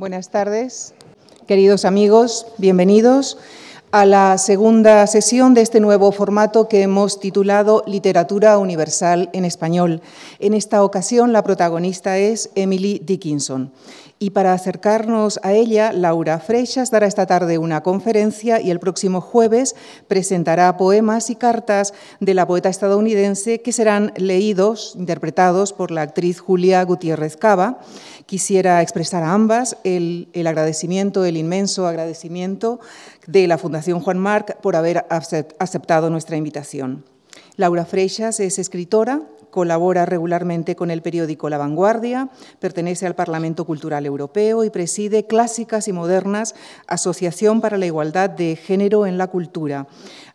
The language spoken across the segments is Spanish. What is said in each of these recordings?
Buenas tardes, queridos amigos, bienvenidos a la segunda sesión de este nuevo formato que hemos titulado Literatura Universal en Español. En esta ocasión la protagonista es Emily Dickinson. Y para acercarnos a ella, Laura Freixas dará esta tarde una conferencia y el próximo jueves presentará poemas y cartas de la poeta estadounidense que serán leídos, interpretados por la actriz Julia Gutiérrez Cava. Quisiera expresar a ambas el, el agradecimiento, el inmenso agradecimiento de la Fundación Juan Marc por haber aceptado nuestra invitación. Laura Freixas es escritora, colabora regularmente con el periódico La Vanguardia, pertenece al Parlamento Cultural Europeo y preside Clásicas y Modernas, Asociación para la Igualdad de Género en la Cultura.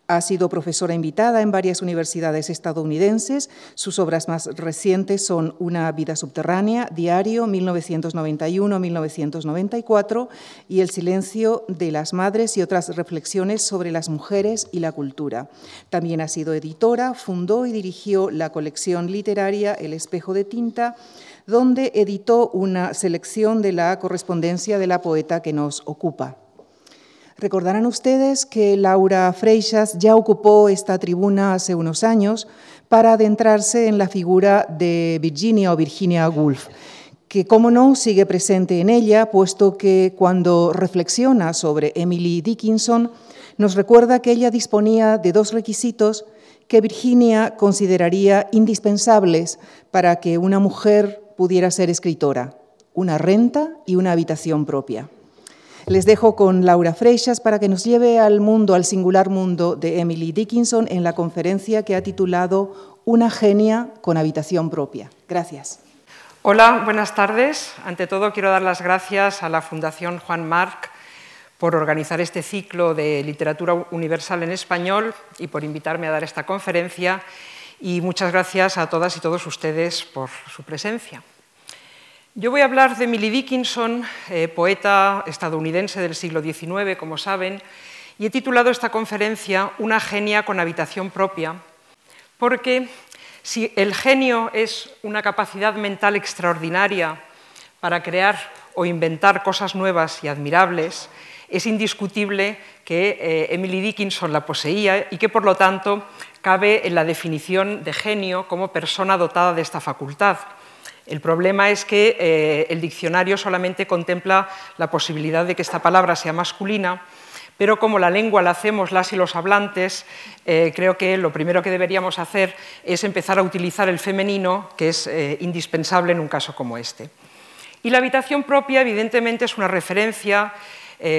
Ha sido profesora invitada en varias universidades estadounidenses. Sus obras más recientes son Una vida subterránea, Diario 1991-1994 y El silencio de las madres y otras reflexiones sobre las mujeres y la cultura. También ha sido editora, fundó y dirigió la colección literaria El espejo de tinta, donde editó una selección de la correspondencia de la poeta que nos ocupa. Recordarán ustedes que Laura Freixas ya ocupó esta tribuna hace unos años para adentrarse en la figura de Virginia o Virginia Woolf, que, como no, sigue presente en ella, puesto que cuando reflexiona sobre Emily Dickinson, nos recuerda que ella disponía de dos requisitos que Virginia consideraría indispensables para que una mujer pudiera ser escritora, una renta y una habitación propia. Les dejo con Laura Freixas para que nos lleve al mundo, al singular mundo de Emily Dickinson en la conferencia que ha titulado Una genia con habitación propia. Gracias. Hola, buenas tardes. Ante todo quiero dar las gracias a la Fundación Juan Marc por organizar este ciclo de literatura universal en español y por invitarme a dar esta conferencia. Y muchas gracias a todas y todos ustedes por su presencia. Yo voy a hablar de Emily Dickinson, eh, poeta estadounidense del siglo XIX, como saben, y he titulado esta conferencia Una genia con habitación propia, porque si el genio es una capacidad mental extraordinaria para crear o inventar cosas nuevas y admirables, es indiscutible que eh, Emily Dickinson la poseía y que, por lo tanto, cabe en la definición de genio como persona dotada de esta facultad. El problema es que eh, el diccionario solamente contempla la posibilidad de que esta palabra sea masculina, pero como la lengua la hacemos las y los hablantes, eh, creo que lo primero que deberíamos hacer es empezar a utilizar el femenino, que es eh, indispensable en un caso como este. Y la habitación propia, evidentemente, es una referencia,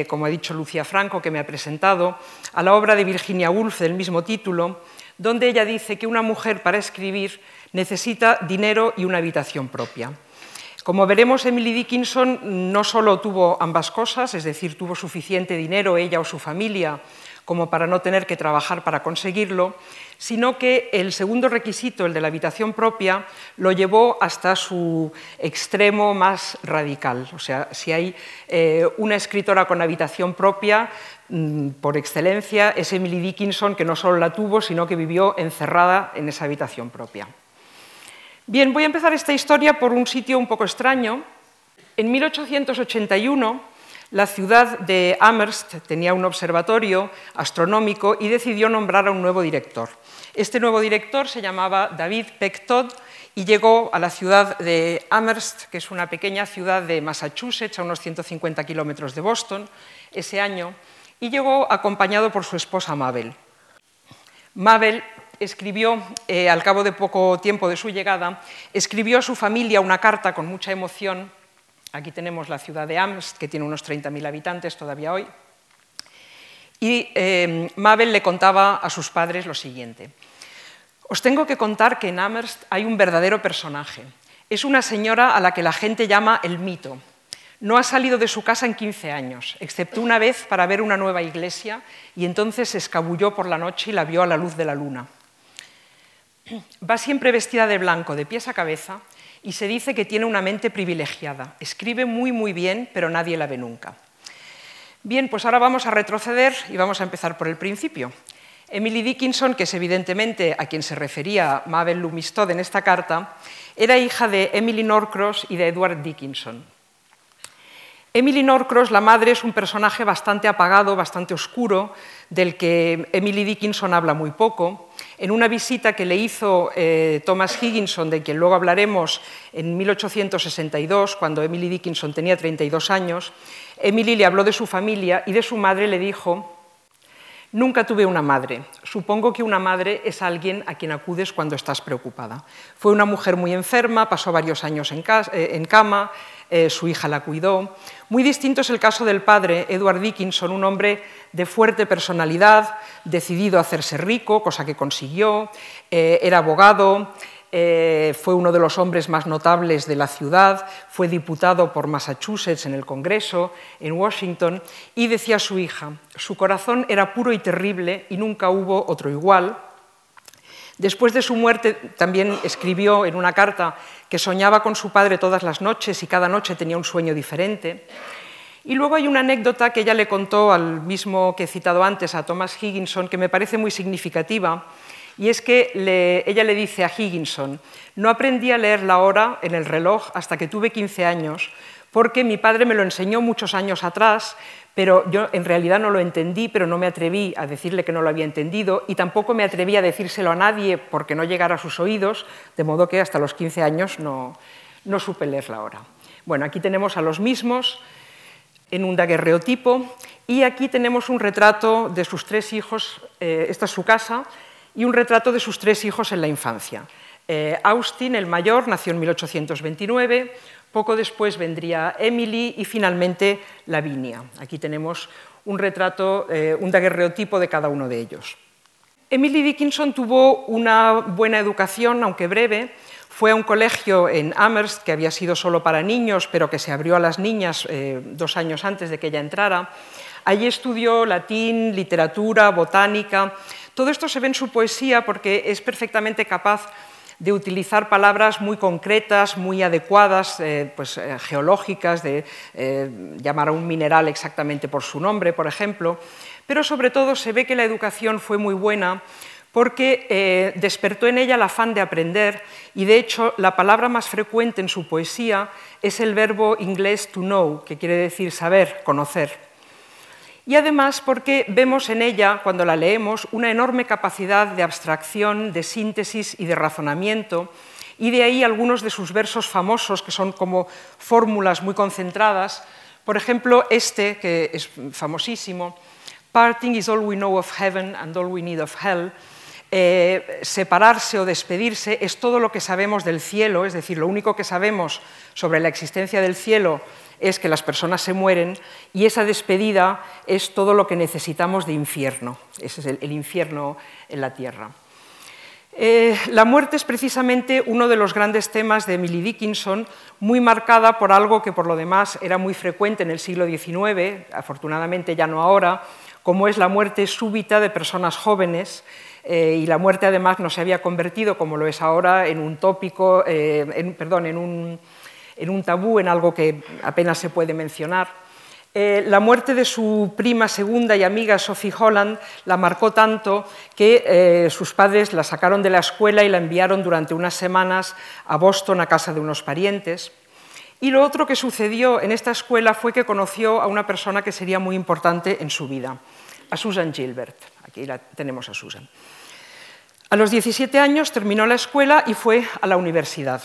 como ha dicho Lucia Franco, que me ha presentado, a la obra de Virginia Woolf del mismo título, donde ella dice que una mujer para escribir necesita dinero y una habitación propia. Como veremos, Emily Dickinson no solo tuvo ambas cosas, es decir, tuvo suficiente dinero ella o su familia como para no tener que trabajar para conseguirlo, sino que el segundo requisito, el de la habitación propia, lo llevó hasta su extremo más radical. O sea, si hay eh, una escritora con habitación propia, mm, por excelencia, es Emily Dickinson, que no solo la tuvo, sino que vivió encerrada en esa habitación propia. Bien, voy a empezar esta historia por un sitio un poco extraño. En 1881, la ciudad de Amherst tenía un observatorio astronómico y decidió nombrar a un nuevo director. Este nuevo director se llamaba David Peck Todd y llegó a la ciudad de Amherst, que es una pequeña ciudad de Massachusetts, a unos 150 kilómetros de Boston, ese año, y llegó acompañado por su esposa Mabel. Mabel escribió, eh, al cabo de poco tiempo de su llegada, escribió a su familia una carta con mucha emoción. Aquí tenemos la ciudad de Amst, que tiene unos 30.000 habitantes todavía hoy. Y eh, Mabel le contaba a sus padres lo siguiente. Os tengo que contar que en Amherst hay un verdadero personaje. Es una señora a la que la gente llama el mito. No ha salido de su casa en 15 años, excepto una vez para ver una nueva iglesia, y entonces se escabulló por la noche y la vio a la luz de la luna. Va siempre vestida de blanco, de pies a cabeza, y se dice que tiene una mente privilegiada. Escribe muy, muy bien, pero nadie la ve nunca. Bien, pues ahora vamos a retroceder y vamos a empezar por el principio. Emily Dickinson, que es evidentemente a quien se refería Mabel Lumistod en esta carta, era hija de Emily Norcross y de Edward Dickinson. Emily Norcross, la madre, es un personaje bastante apagado, bastante oscuro, del que Emily Dickinson habla muy poco. En una visita que le hizo eh, Thomas Higginson, de quien luego hablaremos, en 1862, cuando Emily Dickinson tenía 32 años, Emily le habló de su familia y de su madre le dijo, Nunca tuve una madre. Supongo que una madre es alguien a quien acudes cuando estás preocupada. Fue una mujer muy enferma, pasó varios años en, eh, cama, eh, su hija la cuidó. Muy distinto es el caso del padre, Edward Dickinson, un hombre de fuerte personalidad, decidido a hacerse rico, cosa que consiguió, eh, era abogado, eh, fue uno de los hombres más notables de la ciudad, fue diputado por Massachusetts en el Congreso, en Washington, y decía a su hija, su corazón era puro y terrible y nunca hubo otro igual, Después de su muerte también escribió en una carta que soñaba con su padre todas las noches y cada noche tenía un sueño diferente. Y luego hay una anécdota que ella le contó al mismo que he citado antes, a Thomas Higginson, que me parece muy significativa, y es que ella le dice a Higginson, no aprendí a leer la hora en el reloj hasta que tuve 15 años, porque mi padre me lo enseñó muchos años atrás, pero yo en realidad no lo entendí, pero no me atreví a decirle que no lo había entendido y tampoco me atreví a decírselo a nadie porque no llegara a sus oídos, de modo que hasta los 15 años no, no supe leer la hora. Bueno, aquí tenemos a los mismos en un daguerreotipo y aquí tenemos un retrato de sus tres hijos, eh, esta es su casa, y un retrato de sus tres hijos en la infancia. Eh, Austin, el mayor, nació en 1829, poco después vendría Emily y finalmente Lavinia. Aquí tenemos un retrato, eh, un daguerreotipo de cada uno de ellos. Emily Dickinson tuvo una buena educación, aunque breve. Fue a un colegio en Amherst, que había sido solo para niños, pero que se abrió a las niñas eh, dos años antes de que ella entrara. Allí estudió latín, literatura, botánica. Todo esto se ve en su poesía porque es perfectamente capaz de utilizar palabras muy concretas, muy adecuadas, eh, pues, eh, geológicas, de eh, llamar a un mineral exactamente por su nombre, por ejemplo, pero sobre todo se ve que la educación fue muy buena porque despertó en ella el afán de aprender y de hecho la palabra más frecuente en su poesía es el verbo inglés to know, que quiere decir saber, conocer y además porque vemos en ella, cuando la leemos, una enorme capacidad de abstracción, de síntesis y de razonamiento, y de ahí algunos de sus versos famosos, que son como fórmulas muy concentradas. Por ejemplo, este, que es famosísimo, Parting is all we know of heaven and all we need of hell. Eh, separarse o despedirse es todo lo que sabemos del cielo, es decir, lo único que sabemos sobre la existencia del cielo es que las personas se mueren y esa despedida es todo lo que necesitamos de infierno. Ese es el, infierno en la tierra. Eh, la muerte es precisamente uno de los grandes temas de Emily Dickinson, muy marcada por algo que por lo demás era muy frecuente en el siglo XIX, afortunadamente ya no ahora, como es la muerte súbita de personas jóvenes. Eh, y la muerte además no se había convertido, como lo es ahora, en un tópico, eh, perdón, en un, en un tabú, en algo que apenas se puede mencionar. Eh, la muerte de su prima segunda y amiga Sophie Holland la marcó tanto que eh, sus padres la sacaron de la escuela y la enviaron durante unas semanas a Boston a casa de unos parientes. Y lo otro que sucedió en esta escuela fue que conoció a una persona que sería muy importante en su vida, a Susan Gilbert. Aquí la tenemos a Susan. A los 17 años terminó la escuela y fue a la universidad.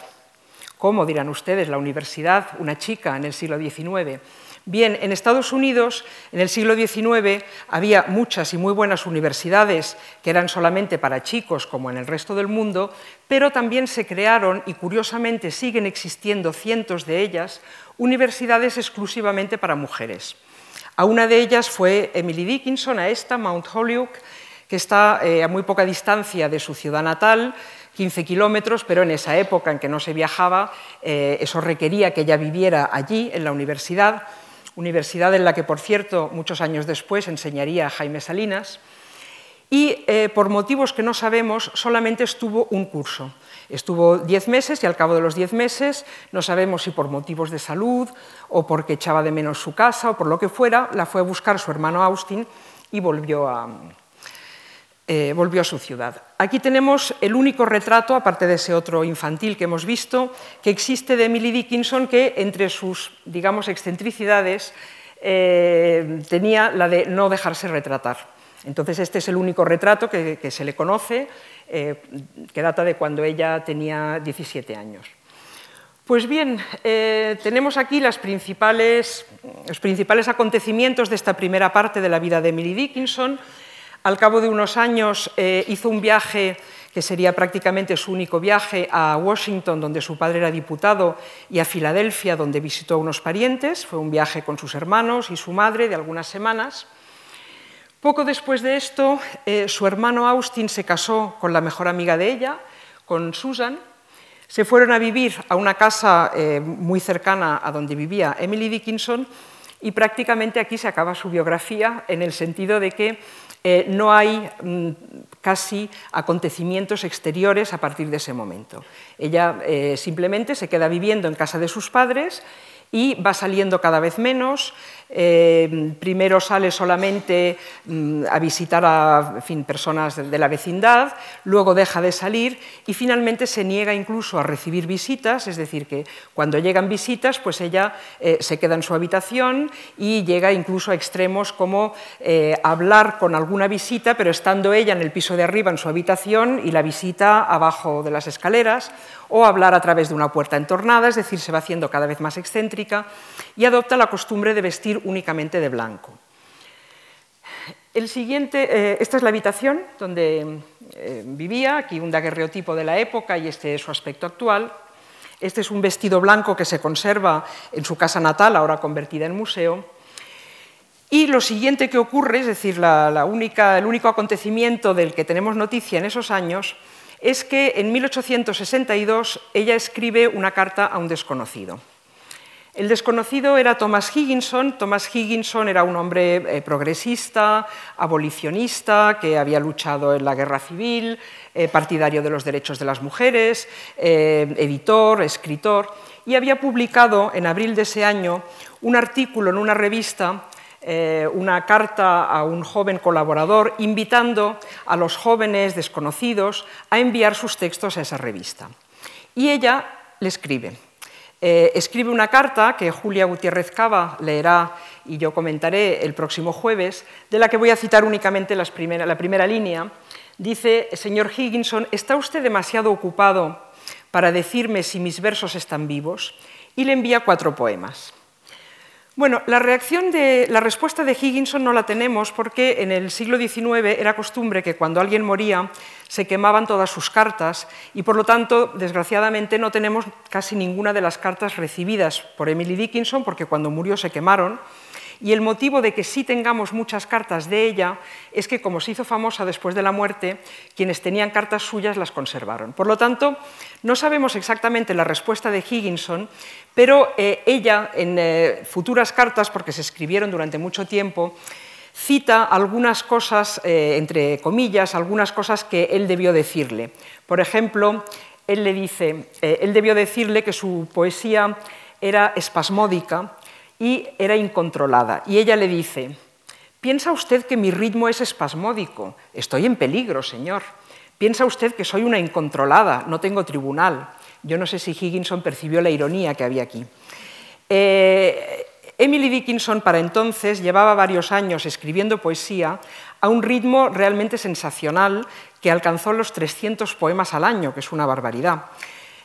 ¿Cómo, dirán ustedes, la universidad, una chica en el siglo XIX? Bien, en Estados Unidos, en el siglo XIX, había muchas y muy buenas universidades que eran solamente para chicos, como en el resto del mundo, pero también se crearon, y curiosamente siguen existiendo cientos de ellas, universidades exclusivamente para mujeres. A una de ellas fue Emily Dickinson, a esta, Mount Holyoke, que está eh, a muy poca distancia de su ciudad natal, 15 kilómetros, pero en esa época en que no se viajaba, eh, eso requería que ella viviera allí, en la universidad, universidad en la que, por cierto, muchos años después enseñaría a Jaime Salinas, y eh, por motivos que no sabemos, solamente estuvo un curso. Estuvo diez meses y al cabo de los diez meses, no sabemos si por motivos de salud o porque echaba de menos su casa o por lo que fuera, la fue a buscar su hermano Austin y volvió a, eh, volvió a su ciudad. Aquí tenemos el único retrato, aparte de ese otro infantil que hemos visto, que existe de Emily Dickinson, que entre sus, digamos, excentricidades eh, tenía la de no dejarse retratar. Entonces, este es el único retrato que, se le conoce, eh, que data de cuando ella tenía 17 años. Pues bien, tenemos aquí los principales acontecimientos de esta primera parte de la vida de Emily Dickinson. Al cabo de unos años eh, hizo un viaje que sería prácticamente su único viaje a Washington, donde su padre era diputado, y a Filadelfia, donde visitó a unos parientes. Fue un viaje con sus hermanos y su madre de algunas semanas. Poco después de esto, eh, su hermano Austin se casó con la mejor amiga de ella, con Susan. Se fueron a vivir a una casa eh, muy cercana a donde vivía Emily Dickinson y prácticamente aquí se acaba su biografía en el sentido de que eh, no hay mm, casi acontecimientos exteriores a partir de ese momento. Ella eh, simplemente se queda viviendo en casa de sus padres y va saliendo cada vez menos, eh, primero sale solamente mm, a visitar a personas de, la vecindad, luego deja de salir y finalmente se niega incluso a recibir visitas, es decir, que cuando llegan visitas, pues ella eh, se queda en su habitación y llega incluso a extremos como eh, hablar con alguna visita, pero estando ella en el piso de arriba en su habitación y la visita abajo de las escaleras, o hablar a través de una puerta entornada, es decir, se va haciendo cada vez más excéntrica y adopta la costumbre de vestir únicamente de blanco. El siguiente, eh, esta es la habitación donde eh, vivía, aquí un daguerreotipo de la época y este es su aspecto actual. Este es un vestido blanco que se conserva en su casa natal, ahora convertida en museo. Y lo siguiente que ocurre, es decir, la única, el único acontecimiento del que tenemos noticia en esos años, es que en 1862 ella escribe una carta a un desconocido. El desconocido era Thomas Higginson. Thomas Higginson era un hombre eh, progresista, abolicionista, que había luchado en la guerra civil, eh, partidario de los derechos de las mujeres, eh, editor, escritor, y había publicado en abril de ese año un artículo en una revista una carta a un joven colaborador invitando a los jóvenes desconocidos a enviar sus textos a esa revista. Y ella le escribe, eh, escribe una carta que Julia Gutiérrez Cava leerá y yo comentaré el próximo jueves, de la que voy a citar únicamente la primera línea. Dice, señor Higginson, ¿está usted demasiado ocupado para decirme si mis versos están vivos? Y le envía cuatro poemas. Bueno, la, reacción de, la respuesta de Higginson no la tenemos porque en el siglo XIX era costumbre que cuando alguien moría se quemaban todas sus cartas y por lo tanto, desgraciadamente, no tenemos casi ninguna de las cartas recibidas por Emily Dickinson porque cuando murió se quemaron y el motivo de que sí tengamos muchas cartas de ella es que, como se hizo famosa después de la muerte, quienes tenían cartas suyas las conservaron. Por lo tanto, no sabemos exactamente la respuesta de Higginson, pero eh, ella, en eh, futuras cartas, porque se escribieron durante mucho tiempo, cita algunas cosas, eh, entre comillas, algunas cosas que él debió decirle. Por ejemplo, él le dice, él debió decirle que su poesía era espasmódica y era incontrolada. Y ella le dice, ¿piensa usted que mi ritmo es espasmódico? Estoy en peligro, señor. ¿Piensa usted que soy una incontrolada? No tengo tribunal. Yo no sé si Higginson percibió la ironía que había aquí. Eh, Emily Dickinson para entonces llevaba varios años escribiendo poesía a un ritmo realmente sensacional que alcanzó los 300 poemas al año, que es una barbaridad.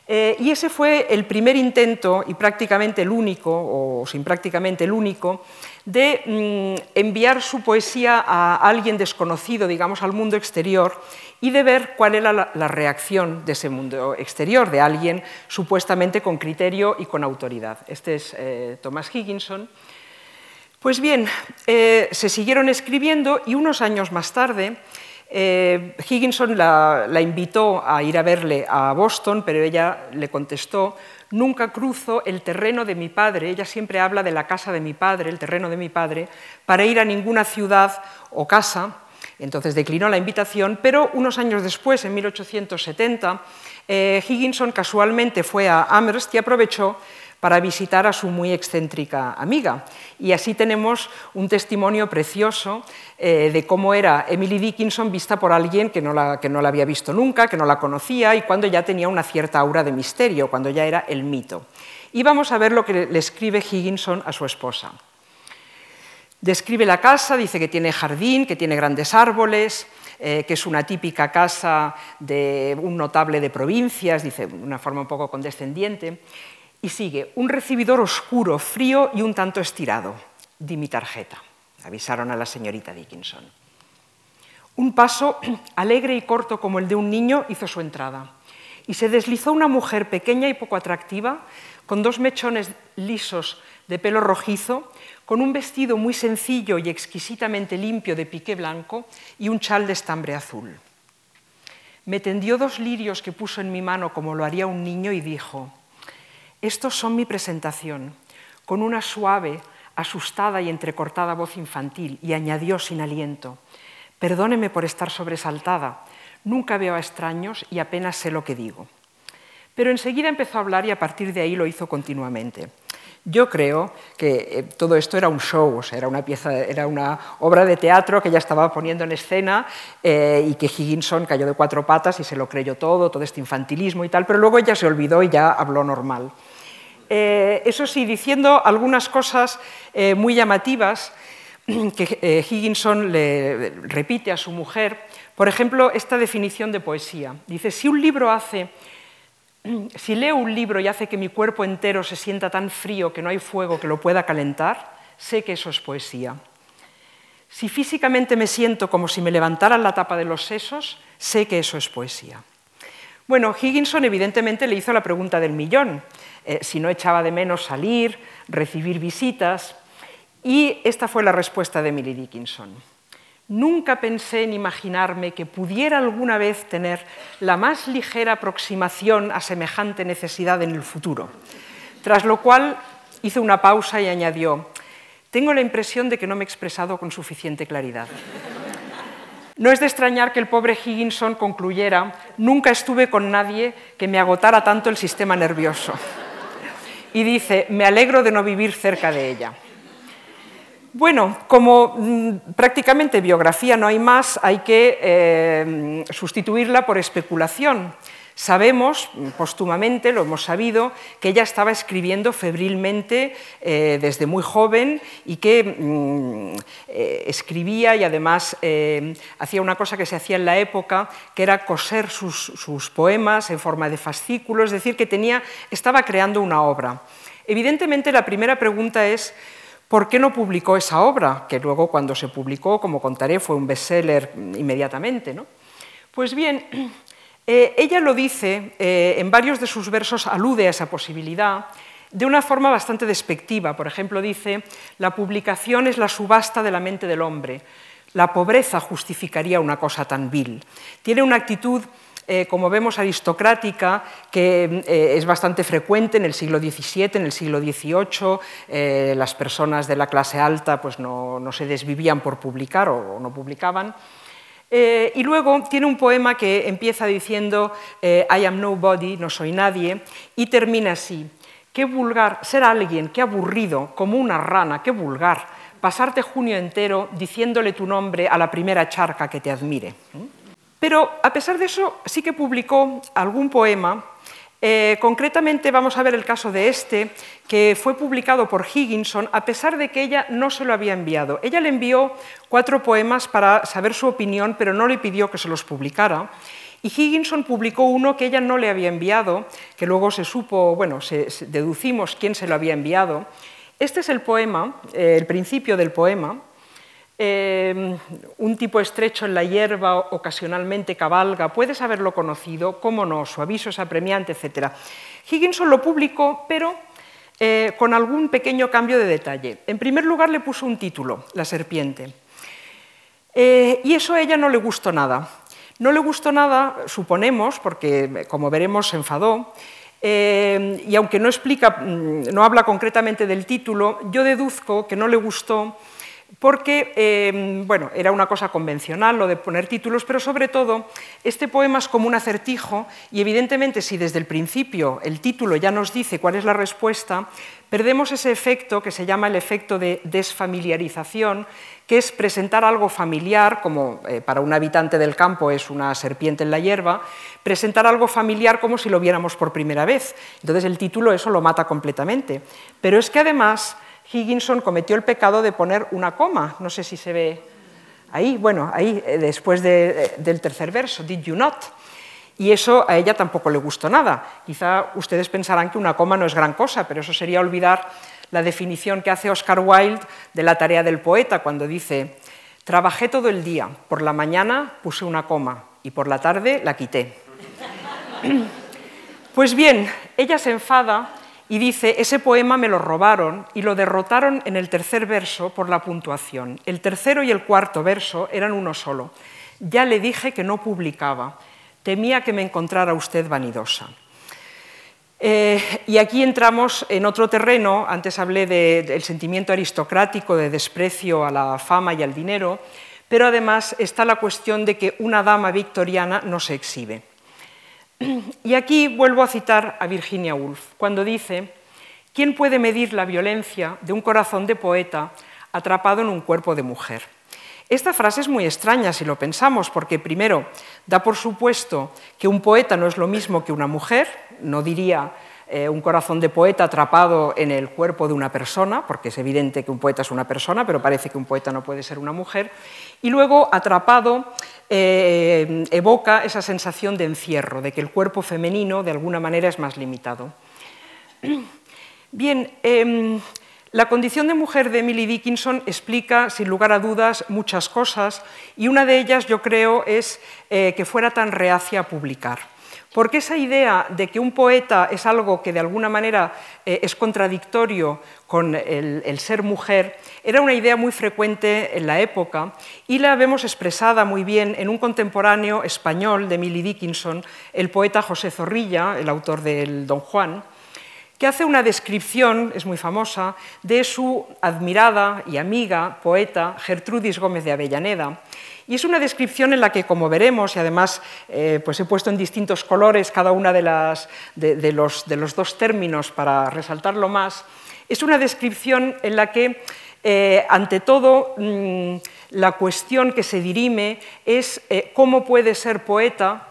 Eh, y ese fue el primer intento, y prácticamente el único, o sin prácticamente el único, de mm, enviar su poesía a alguien desconocido, digamos, al mundo exterior, y de ver cuál era la, reacción de ese mundo exterior, de alguien supuestamente con criterio y con autoridad. Este es eh, Thomas Higginson. Pues bien, eh, se siguieron escribiendo y unos años más tarde eh, Higginson la, invitó a ir a verle a Boston, pero ella le contestó, nunca cruzo el terreno de mi padre, ella siempre habla de la casa de mi padre, el terreno de mi padre, para ir a ninguna ciudad o casa. Entonces declinó la invitación, pero unos años después, en 1870, eh, Higginson casualmente fue a Amherst y aprovechó para visitar a su muy excéntrica amiga. Y así tenemos un testimonio precioso eh, de cómo era Emily Dickinson vista por alguien que no, la, que no la había visto nunca, que no la conocía y cuando ya tenía una cierta aura de misterio, cuando ya era el mito. Y vamos a ver lo que le escribe Higginson a su esposa. Describe la casa, dice que tiene jardín, que tiene grandes árboles, eh, que es una típica casa de un notable de provincias, dice de una forma un poco condescendiente, y sigue, un recibidor oscuro, frío y un tanto estirado. Di mi tarjeta, avisaron a la señorita Dickinson. Un paso alegre y corto como el de un niño hizo su entrada, y se deslizó una mujer pequeña y poco atractiva, con dos mechones lisos de pelo rojizo, con un vestido muy sencillo y exquisitamente limpio de piqué blanco y un chal de estambre azul. Me tendió dos lirios que puso en mi mano como lo haría un niño y dijo, estos son mi presentación, con una suave, asustada y entrecortada voz infantil, y añadió sin aliento, perdóneme por estar sobresaltada, nunca veo a extraños y apenas sé lo que digo. Pero enseguida empezó a hablar y a partir de ahí lo hizo continuamente. Yo creo que eh, todo esto era un show, era una pieza, era una obra de teatro que ella estaba poniendo en escena eh, y que Higginson cayó de cuatro patas y se lo creyó todo, todo este infantilismo y tal, pero luego ella se olvidó y ya habló normal. Eh, eso sí, diciendo algunas cosas muy llamativas que Higginson le repite a su mujer, por ejemplo, esta definición de poesía. Dice, si un libro hace si leo un libro y hace que mi cuerpo entero se sienta tan frío que no hay fuego que lo pueda calentar, sé que eso es poesía. Si físicamente me siento como si me levantaran la tapa de los sesos, sé que eso es poesía. Bueno, Higginson evidentemente le hizo la pregunta del millón, eh, si no echaba de menos salir, recibir visitas, y esta fue la respuesta de Emily Dickinson. Nunca pensé en imaginarme que pudiera alguna vez tener la más ligera aproximación a semejante necesidad en el futuro. Tras lo cual hizo una pausa y añadió, tengo la impresión de que no me he expresado con suficiente claridad. No es de extrañar que el pobre Higginson concluyera, nunca estuve con nadie que me agotara tanto el sistema nervioso. Y dice, me alegro de no vivir cerca de ella. Bueno, como mm, prácticamente biografía no hay más, hay que eh, sustituirla por especulación. Sabemos, póstumamente, lo hemos sabido, que ella estaba escribiendo febrilmente eh, desde muy joven y que mm, eh, escribía y además hacía una cosa que se hacía en la época, que era coser sus, sus poemas en forma de fascículos, es decir, que tenía, estaba creando una obra. Evidentemente, la primera pregunta es ¿Por qué no publicó esa obra? Que luego cuando se publicó, como contaré, fue un bestseller inmediatamente. ¿no? Pues bien, eh, ella lo dice, eh, en varios de sus versos alude a esa posibilidad, de una forma bastante despectiva. Por ejemplo, dice, la publicación es la subasta de la mente del hombre. La pobreza justificaría una cosa tan vil. Tiene una actitud eh, como vemos, aristocrática, que eh, es bastante frecuente en el siglo XVII, en el siglo XVIII. Eh, las personas de la clase alta pues, no, se desvivían por publicar o, no publicaban. y luego tiene un poema que empieza diciendo I am nobody, no soy nadie, y termina así. Qué vulgar, ser alguien, qué aburrido, como una rana, qué vulgar, pasarte junio entero diciéndole tu nombre a la primera charca que te admire. Pero a pesar de eso, sí que publicó algún poema. Eh, concretamente vamos a ver el caso de este, que fue publicado por Higginson, a pesar de que ella no se lo había enviado. Ella le envió cuatro poemas para saber su opinión, pero no le pidió que se los publicara. Y Higginson publicó uno que ella no le había enviado, que luego se supo, bueno, deducimos quién se lo había enviado. Este es el poema, eh, el principio del poema, Em, un tipo estrecho en la hierba ocasionalmente cabalga, puedes haberlo conocido, cómo no, su aviso es apremiante, etc. Higginson lo publicó, pero eh, con algún pequeño cambio de detalle. En primer lugar le puso un título, La serpiente. Eh, y eso a ella no le gustó nada. No le gustó nada, suponemos, porque como veremos se enfadó, eh, y aunque no explica, mm, no habla concretamente del título, yo deduzco que no le gustó porque em, bueno, era una cosa convencional lo de poner títulos, pero sobre todo este poema es como un acertijo y evidentemente si desde el principio el título ya nos dice cuál es la respuesta, perdemos ese efecto que se llama el efecto de desfamiliarización, que es presentar algo familiar, como eh, para un habitante del campo es una serpiente en la hierba, presentar algo familiar como si lo viéramos por primera vez. Entonces el título eso lo mata completamente. Pero es que además Higginson cometió el pecado de poner una coma, no sé si se ve ahí, bueno, ahí eh, después eh, del tercer verso, did you not? Y eso a ella tampoco le gustó nada. Quizá ustedes pensarán que una coma no es gran cosa, pero eso sería olvidar la definición que hace Oscar Wilde de la tarea del poeta cuando dice, trabajé todo el día, por la mañana puse una coma y por la tarde la quité. Pues bien, ella se enfada y dice, ese poema me lo robaron y lo derrotaron en el tercer verso por la puntuación. El tercero y el cuarto verso eran uno solo. Ya le dije que no publicaba, temía que me encontrara usted vanidosa. Eh, y aquí entramos en otro terreno, antes hablé del sentimiento aristocrático de desprecio a la fama y al dinero, pero además está la cuestión de que una dama victoriana no se exhibe. Y aquí vuelvo a citar a Virginia Woolf, cuando dice, ¿quién puede medir la violencia de un corazón de poeta atrapado en un cuerpo de mujer? Esta frase es muy extraña si lo pensamos, porque primero da por supuesto que un poeta no es lo mismo que una mujer, no diría eh, un corazón de poeta atrapado en el cuerpo de una persona, porque es evidente que un poeta es una persona, pero parece que un poeta no puede ser una mujer, y luego atrapado eh, evoca esa sensación de encierro, de que el cuerpo femenino de alguna manera es más limitado. Bien, em, la condición de mujer de Emily Dickinson explica, sin lugar a dudas, muchas cosas, y una de ellas yo creo es eh, que fuera tan reacia a publicar porque esa idea de que un poeta es algo que de alguna manera eh, es contradictorio con el, ser mujer era una idea muy frecuente en la época y la vemos expresada muy bien en un contemporáneo español de Emily Dickinson, el poeta José Zorrilla, el autor del Don Juan, que hace una descripción, es muy famosa, de su admirada y amiga poeta Gertrudis Gómez de Avellaneda, y es una descripción en la que, como veremos, y además eh, pues he puesto en distintos colores cada uno de, de, los, dos términos para resaltarlo más, es una descripción en la que, eh, ante todo, mm, la cuestión que se dirime es eh, cómo puede ser poeta,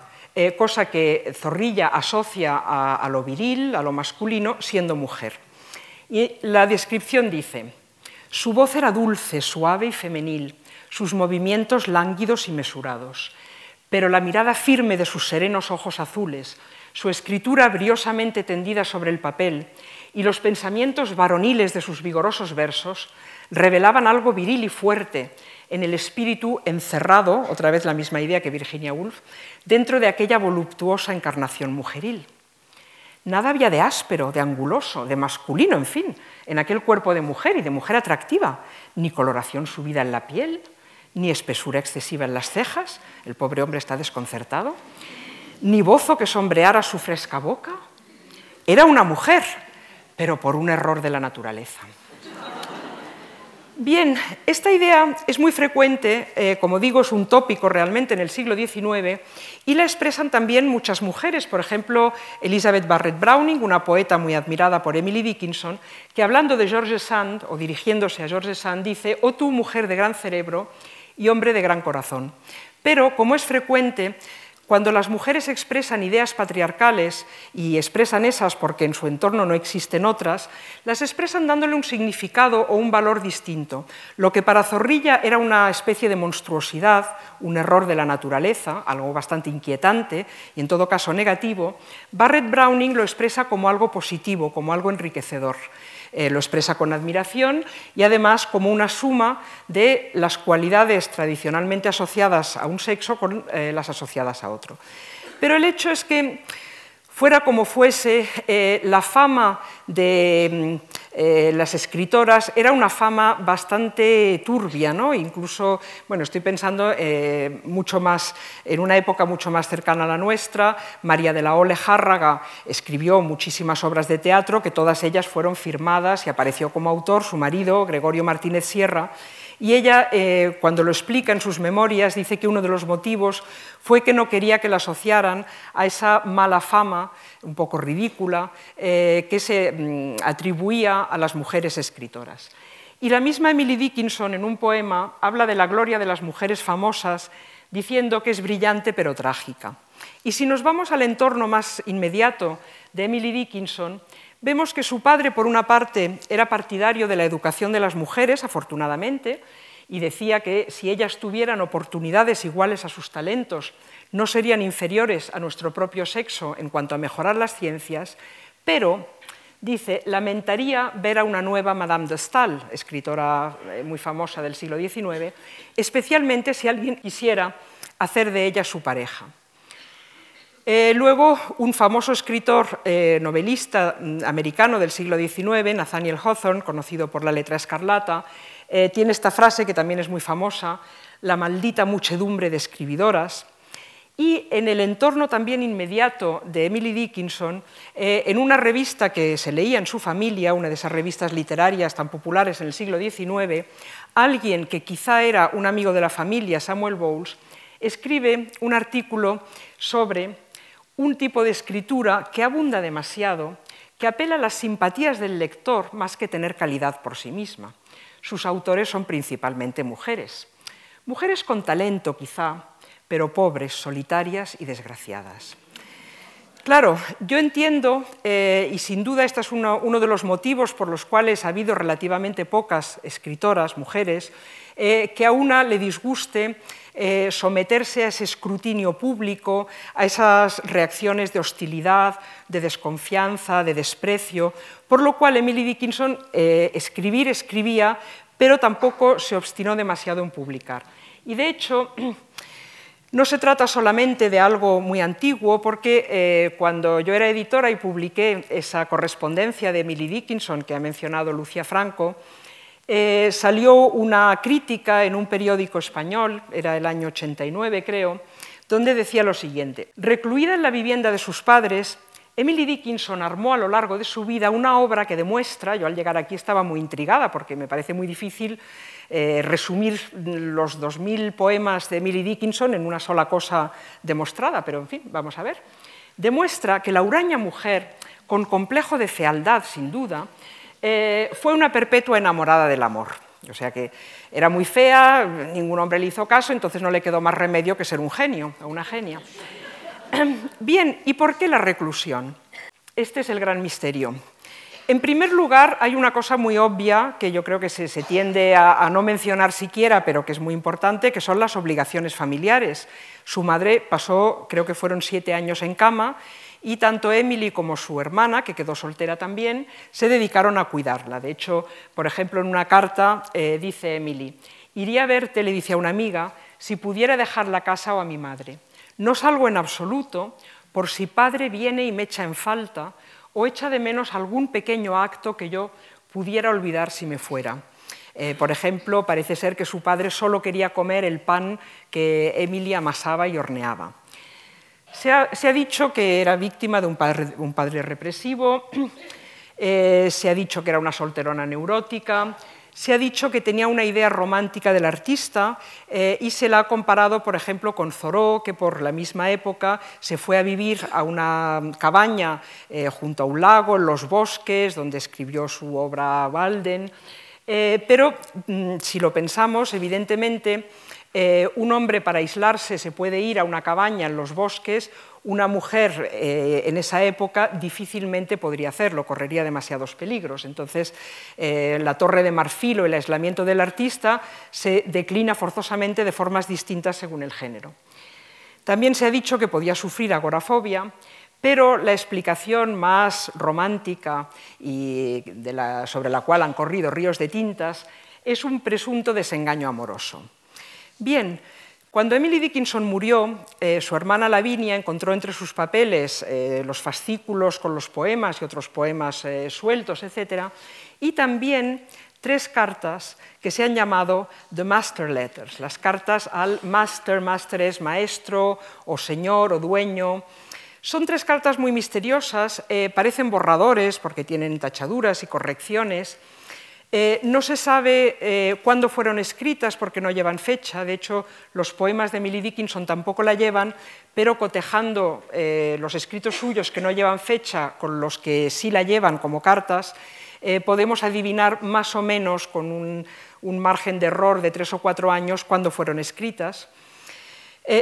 cosa que Zorrilla asocia a lo viril, a lo masculino, siendo mujer. Y la descripción dice, su voz era dulce, suave y femenil sus movimientos lánguidos y mesurados, pero la mirada firme de sus serenos ojos azules, su escritura briosamente tendida sobre el papel y los pensamientos varoniles de sus vigorosos versos revelaban algo viril y fuerte en el espíritu encerrado, otra vez la misma idea que Virginia Woolf, dentro de aquella voluptuosa encarnación mujeril. Nada había de áspero, de anguloso, de masculino, en fin, en aquel cuerpo de mujer y de mujer atractiva, ni coloración subida en la piel, ni espesura excesiva en las cejas, el pobre hombre está desconcertado, ni bozo que sombreara su fresca boca. Era una mujer, pero por un error de la naturaleza. Bien, esta idea es muy frecuente, eh, como digo, es un tópico realmente en el siglo XIX, y la expresan también muchas mujeres, por ejemplo, Elizabeth Barrett Browning, una poeta muy admirada por Emily Dickinson, que hablando de George Sand, o dirigiéndose a George Sand, dice, oh tú, mujer de gran cerebro, y hombre de gran corazón. Pero, como es frecuente, cuando las mujeres expresan ideas patriarcales y expresan esas porque en su entorno no existen otras, las expresan dándole un significado o un valor distinto. Lo que para Zorrilla era una especie de monstruosidad, un error de la naturaleza, algo bastante inquietante y en todo caso negativo, Barrett Browning lo expresa como algo positivo, como algo enriquecedor. Eh, lo expresa con admiración y además como una suma de las cualidades tradicionalmente asociadas a un sexo con eh, las asociadas a otro. Pero el hecho es que Fuera como fuese, eh, la fama de mm, eh, las escritoras era una fama bastante turbia, ¿no? incluso, bueno, estoy pensando eh, mucho más, en una época mucho más cercana a la nuestra, María de la Ole Járraga escribió muchísimas obras de teatro, que todas ellas fueron firmadas y apareció como autor su marido, Gregorio Martínez Sierra, Y ella, eh, cuando lo explica en sus memorias, dice que uno de los motivos fue que no quería que la asociaran a esa mala fama, un poco ridícula, eh, que se mm, atribuía a las mujeres escritoras. Y la misma Emily Dickinson, en un poema, habla de la gloria de las mujeres famosas, diciendo que es brillante pero trágica. Y si nos vamos al entorno más inmediato de Emily Dickinson, vemos que su padre, por una parte, era partidario de la educación de las mujeres, afortunadamente, y decía que si ellas tuvieran oportunidades iguales a sus talentos, no serían inferiores a nuestro propio sexo en cuanto a mejorar las ciencias, pero, dice, lamentaría ver a una nueva Madame de Stael, escritora eh, muy famosa del siglo XIX, especialmente si alguien quisiera hacer de ella su pareja. Eh, luego, un famoso escritor eh, novelista mm, americano del siglo XIX, Nathaniel Hawthorne, conocido por la letra escarlata, eh, tiene esta frase que también es muy famosa, la maldita muchedumbre de escribidoras. Y en el entorno también inmediato de Emily Dickinson, en una revista que se leía en su familia, una de esas revistas literarias tan populares en el siglo XIX, alguien que quizá era un amigo de la familia, Samuel Bowles, escribe un artículo sobre un tipo de escritura que abunda demasiado, que apela a las simpatías del lector más que tener calidad por sí misma. Sus autores son principalmente mujeres. Mujeres con talento, quizá, pero pobres, solitarias y desgraciadas. Claro, yo entiendo, eh, y sin duda este es uno, de los motivos por los cuales ha habido relativamente pocas escritoras, mujeres, eh, que a una le disguste eh, someterse a ese escrutinio público, a esas reacciones de hostilidad, de desconfianza, de desprecio, por lo cual Emily Dickinson eh, escribir escribía, pero tampoco se obstinó demasiado en publicar. Y de hecho, no se trata solamente de algo muy antiguo, porque eh, cuando yo era editora y publiqué esa correspondencia de Emily Dickinson que ha mencionado Lucia Franco, eh, salió una crítica en un periódico español, era el año 89 creo, donde decía lo siguiente, recluida en la vivienda de sus padres, Emily Dickinson armó a lo largo de su vida una obra que demuestra, yo al llegar aquí estaba muy intrigada porque me parece muy difícil eh, resumir los 2.000 poemas de Emily Dickinson en una sola cosa demostrada, pero en fin, vamos a ver. Demuestra que la huraña mujer, con complejo de fealdad sin duda, eh, fue una perpetua enamorada del amor. O sea que era muy fea, ningún hombre le hizo caso, entonces no le quedó más remedio que ser un genio o una genia. Bien, ¿y por qué la reclusión? Este es el gran misterio. En primer lugar, hay una cosa muy obvia que yo creo que se, tiende a, no mencionar siquiera, pero que es muy importante, que son las obligaciones familiares. Su madre pasó, creo que fueron siete años en cama, y tanto Emily como su hermana, que quedó soltera también, se dedicaron a cuidarla. De hecho, por ejemplo, en una carta eh, dice Emily, iría a verte, le dice a una amiga, si pudiera dejar la casa o a mi madre. No salgo en absoluto por si padre viene y me echa en falta o echa de menos algún pequeño acto que yo pudiera olvidar si me fuera. Eh, por ejemplo, parece ser que su padre solo quería comer el pan que Emily amasaba y horneaba. Se ha, dicho que era víctima de un padre, represivo, eh, se ha dicho que era una solterona neurótica, se ha dicho que tenía una idea romántica del artista eh, y se la ha comparado, por ejemplo, con Zoró, que por la misma época se fue a vivir a una cabaña eh, junto a un lago, en los bosques, donde escribió su obra Walden. pero mm, si lo pensamos, evidentemente, eh, un hombre para aislarse se puede ir a una cabaña en los bosques, una mujer eh, en esa época difícilmente podría hacerlo, correría demasiados peligros. Entonces, eh, la torre de marfil o el aislamiento del artista se declina forzosamente de formas distintas según el género. También se ha dicho que podía sufrir agorafobia, pero la explicación más romántica y sobre la cual han corrido ríos de tintas es un presunto desengaño amoroso. Bien, cuando Emily Dickinson murió, eh, su hermana Lavinia encontró entre sus papeles eh, los fascículos con los poemas y otros poemas eh, sueltos, etc., y también tres cartas que se han llamado The Master Letters, las cartas al Master, Master es maestro o señor o dueño. Son tres cartas muy misteriosas, parecen borradores porque tienen tachaduras y correcciones, Eh, no se sabe eh, cuándo fueron escritas porque no llevan fecha, de hecho los poemas de Emily Dickinson tampoco la llevan, pero cotejando eh, los escritos suyos que no llevan fecha con los que sí la llevan como cartas, podemos adivinar más o menos con un, margen de error de tres o cuatro años cuándo fueron escritas.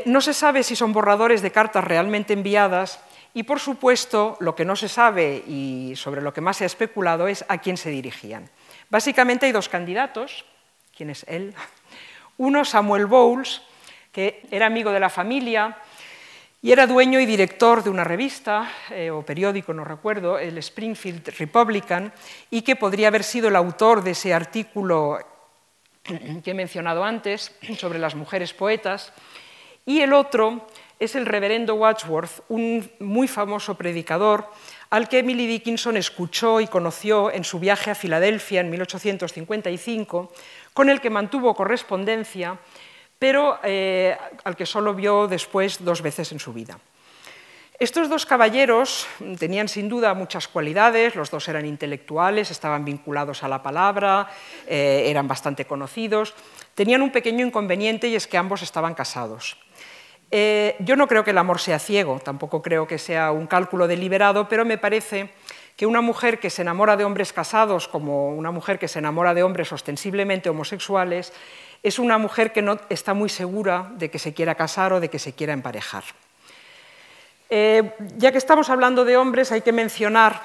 no se sabe si son borradores de cartas realmente enviadas y, por supuesto, lo que no se sabe y sobre lo que más se ha especulado es a quién se dirigían. Básicamente hay dos candidatos. ¿Quién es él? Uno, Samuel Bowles, que era amigo de la familia y era dueño y director de una revista eh, o periódico, no recuerdo, el Springfield Republican, y que podría haber sido el autor de ese artículo que he mencionado antes sobre las mujeres poetas. Y el otro es el reverendo Wadsworth, un muy famoso predicador al que Emily Dickinson escuchó y conoció en su viaje a Filadelfia en 1855, con el que mantuvo correspondencia, pero eh, al que solo vio después dos veces en su vida. Estos dos caballeros tenían sin duda muchas cualidades, los dos eran intelectuales, estaban vinculados a la palabra, eh, eran bastante conocidos, tenían un pequeño inconveniente y es que ambos estaban casados. Eh, yo no creo que el amor sea ciego, tampoco creo que sea un cálculo deliberado, pero me parece que una mujer que se enamora de hombres casados como una mujer que se enamora de hombres ostensiblemente homosexuales es una mujer que no está muy segura de que se quiera casar o de que se quiera emparejar. Eh, ya que estamos hablando de hombres, hay que mencionar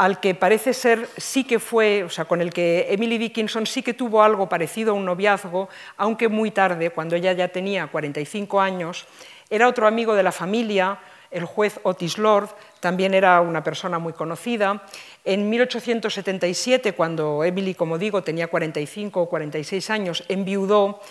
al que parece ser sí que fue, o sea, con el que Emily Dickinson sí que tuvo algo parecido a un noviazgo, aunque muy tarde, cuando ella ya tenía 45 años, era otro amigo de la familia, el juez Otis Lord, también era una persona muy conocida. En 1877, cuando Emily, como digo, tenía 45 o 46 años, enviudó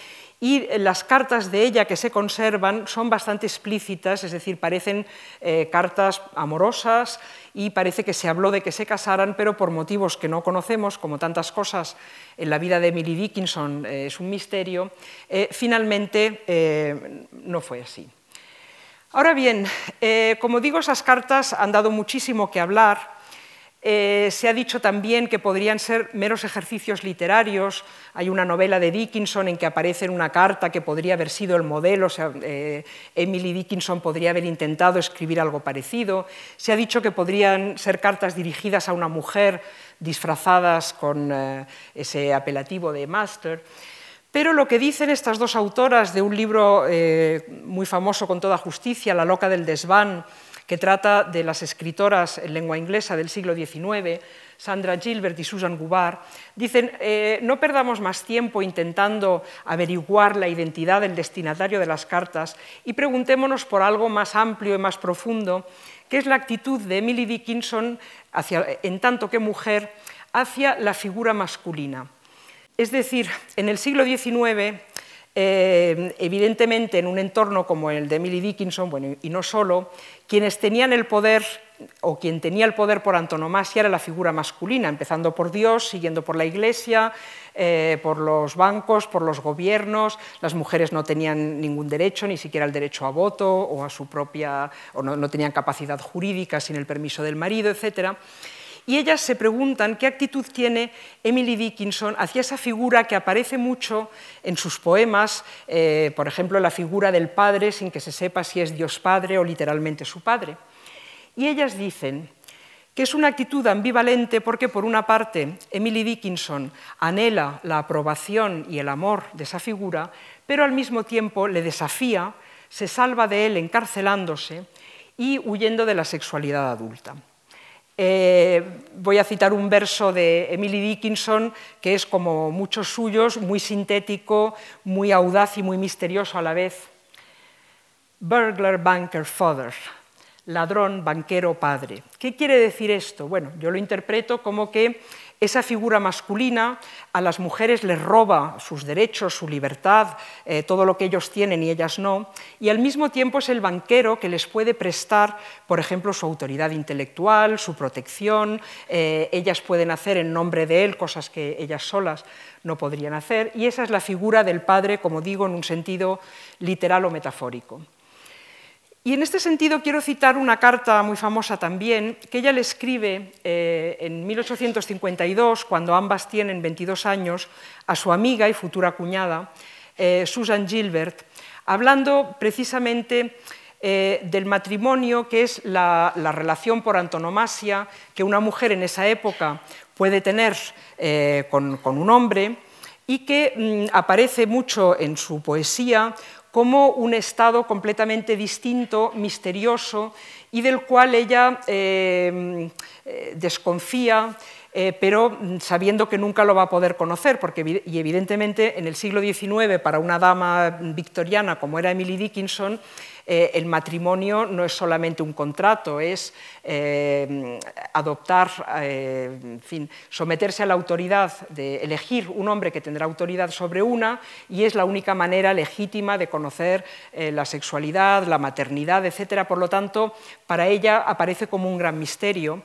y las cartas de ella que se conservan son bastante explícitas, es decir, parecen eh, cartas amorosas y parece que se habló de que se casaran, pero por motivos que no conocemos, como tantas cosas en la vida de Emily Dickinson eh, es un misterio, eh, finalmente no fue así. Ahora bien, como digo, esas cartas han dado muchísimo que hablar eh, se ha dicho también que podrían ser meros ejercicios literarios. Hay una novela de Dickinson en que aparece en una carta que podría haber sido el modelo. O sea, eh, Emily Dickinson podría haber intentado escribir algo parecido. Se ha dicho que podrían ser cartas dirigidas a una mujer disfrazadas con eh, ese apelativo de master. Pero lo que dicen estas dos autoras de un libro muy famoso con toda justicia, La loca del desván, que trata de las escritoras en lengua inglesa del siglo XIX, Sandra Gilbert y Susan Gubar, dicen, eh, no perdamos más tiempo intentando averiguar la identidad del destinatario de las cartas y preguntémonos por algo más amplio y más profundo, que es la actitud de Emily Dickinson, en tanto que mujer, hacia la figura masculina. Es decir, en el siglo XIX eh, evidentemente, en un entorno como el de Emily Dickinson, bueno, y no solo, quienes tenían el poder o quien tenía el poder por antonomasia era la figura masculina, empezando por Dios, siguiendo por la Iglesia, eh, por los bancos, por los gobiernos. Las mujeres no tenían ningún derecho, ni siquiera el derecho a voto o a su propia, o no, no tenían capacidad jurídica sin el permiso del marido, etcétera y ellas se preguntan qué actitud tiene Emily Dickinson hacia esa figura que aparece mucho en sus poemas, eh, por ejemplo, la figura del padre sin que se sepa si es Dios Padre o literalmente su padre. Y ellas dicen que es una actitud ambivalente porque, por una parte, Emily Dickinson anhela la aprobación y el amor de esa figura, pero al mismo tiempo le desafía, se salva de él encarcelándose y huyendo de la sexualidad adulta. Eh, voy a citar un verso de Emily Dickinson, que es como muchos suyos, muy sintético, muy audaz y muy misterioso a la vez. Burglar, banker, father. Ladrón, banquero, padre. ¿Qué quiere decir esto? Bueno, yo lo interpreto como que esa figura masculina a las mujeres les roba sus derechos, su libertad, eh, todo lo que ellos tienen y ellas no, y al mismo tiempo es el banquero que les puede prestar, por ejemplo, su autoridad intelectual, su protección, eh, ellas pueden hacer en nombre de él cosas que ellas solas no podrían hacer, y esa es la figura del padre, como digo, en un sentido literal o metafórico. Y en este sentido quiero citar una carta muy famosa también, que ella le escribe eh, en 1852, cuando ambas tienen 22 años, a su amiga y futura cuñada, eh, Susan Gilbert, hablando precisamente eh, del matrimonio, que es la, relación por antonomasia que una mujer en esa época puede tener con, un hombre y que mm, aparece mucho en su poesía como un estado completamente distinto, misterioso, y del cual ella eh, eh, desconfía, eh, pero sabiendo que nunca lo va a poder conocer, porque y evidentemente en el siglo XIX, para una dama victoriana como era Emily Dickinson, eh, el matrimonio no es solamente un contrato, es eh, adoptar, en fin, someterse a la autoridad de elegir un hombre que tendrá autoridad sobre una y es la única manera legítima de conocer la sexualidad, la maternidad, etc. Por lo tanto, para ella aparece como un gran misterio.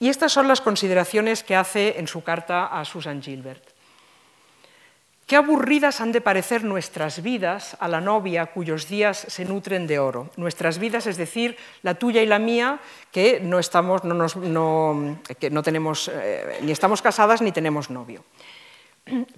Y estas son las consideraciones que hace en su carta a Susan Gilbert. Qué aburridas han de parecer nuestras vidas a la novia cuyos días se nutren de oro. Nuestras vidas, es decir, la tuya y la mía, que no, estamos, no, tenemos, eh, ni estamos casadas ni tenemos novio.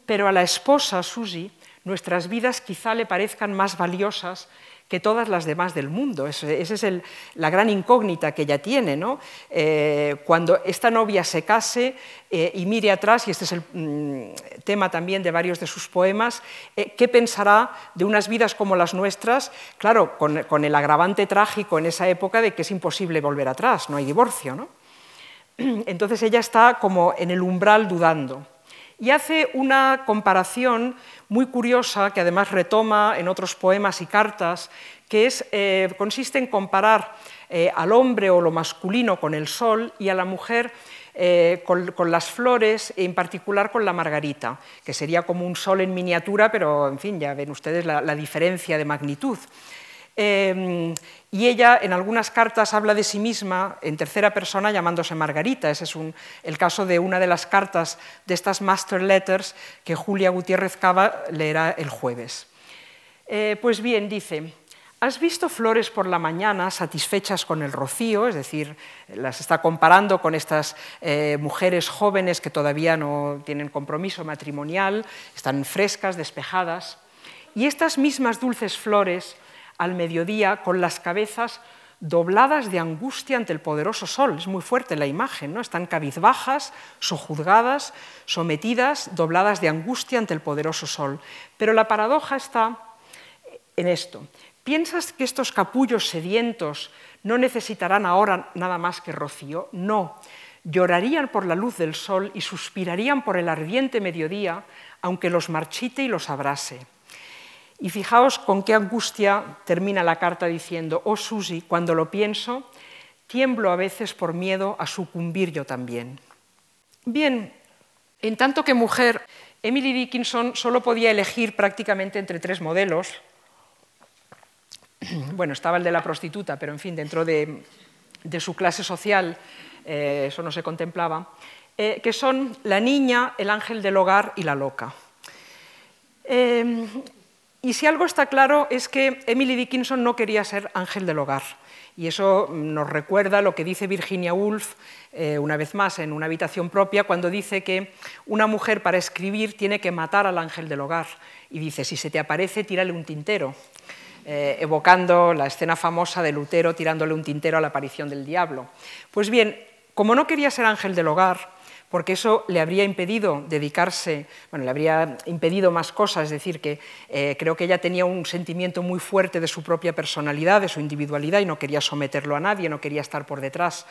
Pero a la esposa, Susi, nuestras vidas quizá le parezcan más valiosas que todas las demás del mundo. Esa es la gran incógnita que ella tiene. Eh, cuando esta novia se case eh, y mire atrás, y este es el mm, tema también de varios de sus poemas, eh, ¿qué pensará de unas vidas como las nuestras? Claro, con, el agravante trágico en esa época de que es imposible volver atrás, no hay divorcio. Entonces ella está como en el umbral dudando y hace una comparación muy curiosa que además retoma en otros poemas y cartas, que es, eh, consiste en comparar eh, al hombre o lo masculino con el sol y a la mujer eh, con, las flores, en particular con la margarita, que sería como un sol en miniatura, pero en fin, ya ven ustedes la diferencia de magnitud. Em, y ella en algunas cartas habla de sí misma en tercera persona llamándose Margarita. Ese es el caso de una de las cartas de estas Master Letters que Julia Gutiérrez Cava leerá el jueves. Eh, pues bien, dice, ¿has visto flores por la mañana satisfechas con el rocío? Es decir, las está comparando con estas eh, mujeres jóvenes que todavía no tienen compromiso matrimonial, están frescas, despejadas. Y estas mismas dulces flores al mediodía con las cabezas dobladas de angustia ante el poderoso sol. Es muy fuerte la imagen, ¿no? Están cabizbajas, sojuzgadas, sometidas, dobladas de angustia ante el poderoso sol. Pero la paradoja está en esto. ¿Piensas que estos capullos sedientos no necesitarán ahora nada más que rocío? No. Llorarían por la luz del sol y suspirarían por el ardiente mediodía, aunque los marchite y los abrase. Y fijaos con qué angustia termina la carta diciendo, oh Susi, cuando lo pienso, tiemblo a veces por miedo a sucumbir yo también. Bien, en tanto que mujer, Emily Dickinson solo podía elegir prácticamente entre tres modelos. Bueno, estaba el de la prostituta, pero en fin, dentro de, su clase social eh, eso no se contemplaba, eh, que son la niña, el ángel del hogar y la loca. Eh, y si algo está claro es que Emily Dickinson no quería ser ángel del hogar. Y eso nos recuerda lo que dice Virginia Woolf, eh, una vez más, en una habitación propia, cuando dice que una mujer para escribir tiene que matar al ángel del hogar. Y dice, si se te aparece, tírale un tintero, eh, evocando la escena famosa de Lutero tirándole un tintero a la aparición del diablo. Pues bien, como no quería ser ángel del hogar, porque eso le habría impedido dedicarse, bueno, le habría impedido más cosas, es decir, que eh, creo que ella tenía un sentimiento muy fuerte de su propia personalidad, de su individualidad, y no quería someterlo a nadie, no quería estar por detrás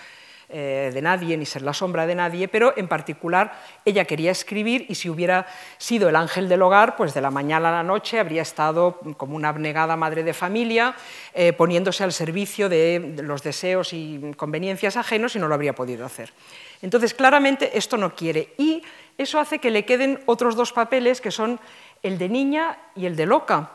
eh, de nadie ni ser la sombra de nadie, pero en particular ella quería escribir y si hubiera sido el ángel del hogar, pues de la mañana a la noche habría estado como una abnegada madre de familia, eh, poniéndose al servicio de los deseos y conveniencias ajenos y no lo habría podido hacer. Entonces, claramente esto no quiere. Y eso hace que le queden otros dos papeles, que son el de niña y el de loca.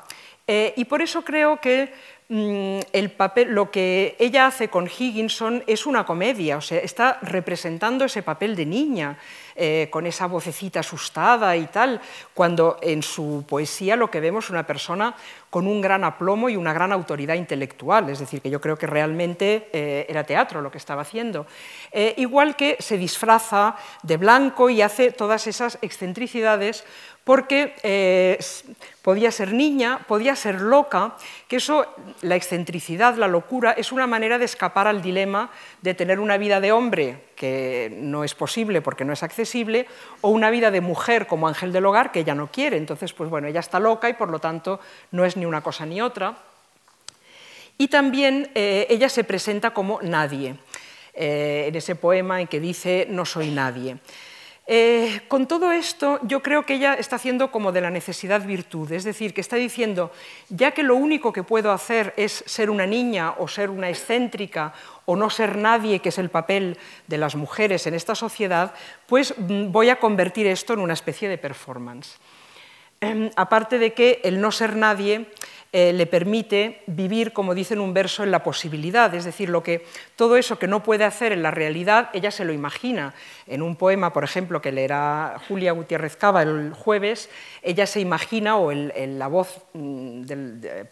Eh, y por eso creo que el papel, lo que ella hace con Higginson es una comedia, o sea, está representando ese papel de niña. eh, con esa vocecita asustada y tal, cuando en su poesía lo que vemos es una persona con un gran aplomo y una gran autoridad intelectual, es decir, que yo creo que realmente eh, era teatro lo que estaba haciendo. Eh, igual que se disfraza de blanco y hace todas esas excentricidades porque eh, podía ser niña, podía ser loca, que eso, la excentricidad, la locura, es una manera de escapar al dilema de tener una vida de hombre, que no es posible porque no es accesible, o una vida de mujer como ángel del hogar, que ella no quiere. Entonces, pues bueno, ella está loca y por lo tanto no es ni una cosa ni otra. Y también eh, ella se presenta como nadie, eh, en ese poema en que dice no soy nadie. Eh, con todo esto, yo creo que ella está haciendo como de la necesidad virtud, es decir, que está diciendo, ya que lo único que puedo hacer es ser una niña o ser una excéntrica o no ser nadie, que es el papel de las mujeres en esta sociedad, pues mm, voy a convertir esto en una especie de performance. Em, aparte de que el no ser nadie eh, le permite vivir, como dice en un verso, en la posibilidad, es decir, lo que, todo eso que no puede hacer en la realidad, ella se lo imagina. En un poema, por ejemplo, que leerá Julia Gutiérrez Cava el jueves, ella se imagina, o en, la voz mm,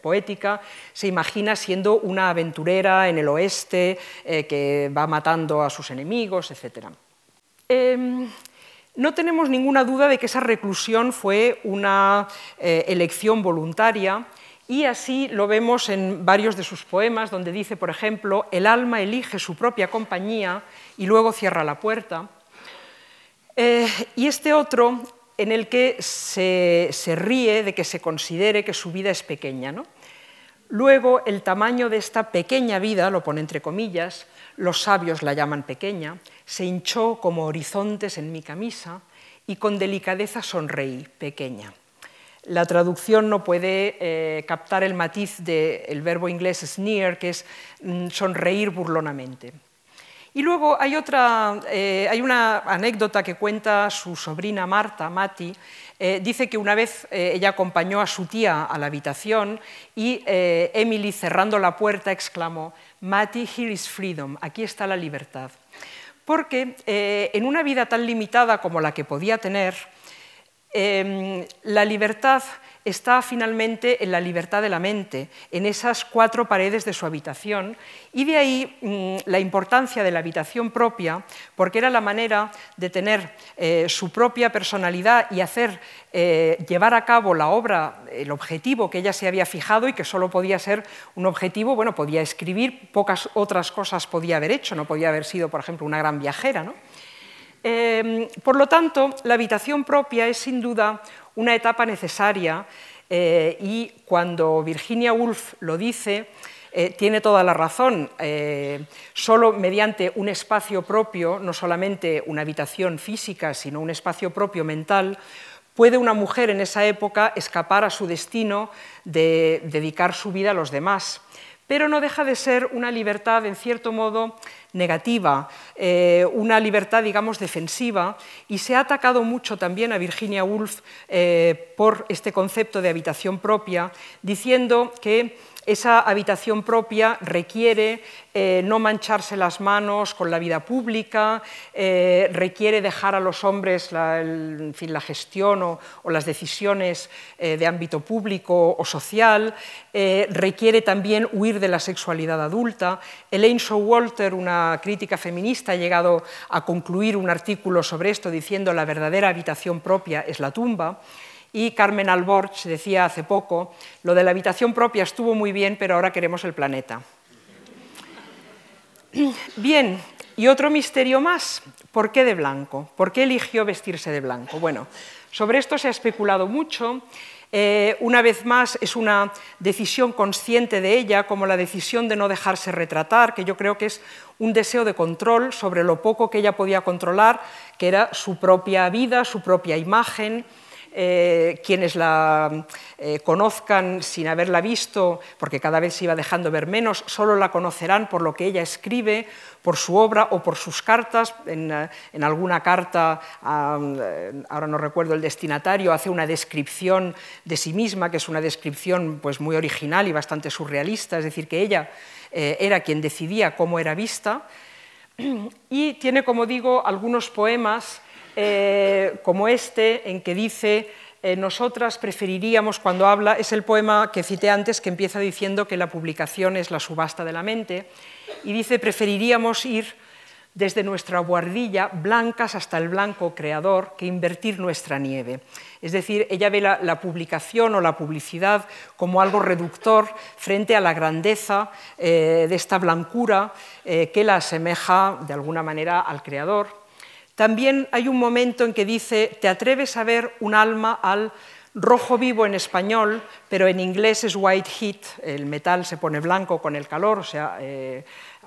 poética, se imagina siendo una aventurera en el oeste eh, que va matando a sus enemigos, etc. Em, no tenemos ninguna duda de que esa reclusión fue una eh, elección voluntaria y así lo vemos en varios de sus poemas, donde dice, por ejemplo, el alma elige su propia compañía y luego cierra la puerta. Eh, y este otro, en el que se, ríe de que se considere que su vida es pequeña. Luego, el tamaño de esta pequeña vida, lo pone entre comillas, los sabios la llaman pequeña, se hinchó como horizontes en mi camisa y con delicadeza sonreí, pequeña. La traducción no puede eh, captar el matiz del verbo inglés sneer, que es mm, sonreír burlonamente. Y luego hay, otra, eh, hay una anécdota que cuenta su sobrina Marta, Mati. Eh, dice que una vez ella acompañó a su tía a la habitación y Emily, cerrando la puerta, exclamó, Mati, here is freedom, aquí está la libertad. Porque en una vida tan limitada como la que podía tener, Em, la libertad está finalmente en la libertad de la mente, en esas cuatro paredes de su habitación, y de ahí mm, la importancia de la habitación propia, porque era la manera de tener eh, su propia personalidad y hacer eh, llevar a cabo la obra, el objetivo que ella se había fijado y que solo podía ser un objetivo, bueno, podía escribir, pocas otras cosas podía haber hecho, no podía haber sido, por ejemplo, una gran viajera, ¿no? Em, por lo tanto, la habitación propia es sin duda una etapa necesaria eh, y cuando Virginia Woolf lo dice, eh, tiene toda la razón. Eh, solo mediante un espacio propio, no solamente una habitación física, sino un espacio propio mental, puede una mujer en esa época escapar a su destino de dedicar su vida a los demás pero no deja de ser una libertad, en cierto modo, negativa, eh, una libertad, digamos, defensiva, y se ha atacado mucho también a Virginia Woolf eh, por este concepto de habitación propia, diciendo que esa habitación propia requiere eh, no mancharse las manos con la vida pública, eh, requiere dejar a los hombres la, fin, la gestión o, las decisiones eh, de ámbito público o social, requiere también huir de la sexualidad adulta. Elaine Showalter, una crítica feminista, ha llegado a concluir un artículo sobre esto diciendo la verdadera habitación propia es la tumba. Y Carmen Alborch decía hace poco, lo de la habitación propia estuvo muy bien, pero ahora queremos el planeta. Bien, y otro misterio más, ¿por qué de blanco? ¿Por qué eligió vestirse de blanco? Bueno, sobre esto se ha especulado mucho. Eh, una vez más, es una decisión consciente de ella, como la decisión de no dejarse retratar, que yo creo que es un deseo de control sobre lo poco que ella podía controlar, que era su propia vida, su propia imagen. Eh, quienes la eh, conozcan sin haberla visto, porque cada vez se iba dejando ver menos, solo la conocerán por lo que ella escribe, por su obra o por sus cartas. En, eh, alguna carta, ahora no recuerdo el destinatario, hace una descripción de sí misma, que es una descripción pues, muy original y bastante surrealista, es decir, que ella era quien decidía cómo era vista. Y tiene, como digo, algunos poemas eh, como este, en que dice, eh, nosotras preferiríamos, cuando habla, es el poema que cité antes, que empieza diciendo que la publicación es la subasta de la mente, y dice, preferiríamos ir desde nuestra guardilla blancas hasta el blanco creador que invertir nuestra nieve. Es decir, ella ve la, publicación o la publicidad como algo reductor frente a la grandeza eh, de esta blancura eh, que la asemeja de alguna manera al creador. También hay un momento en que dice, te atreves a ver un alma al rojo vivo en español, pero en inglés es white heat, el metal se pone blanco con el calor, o sea, eh,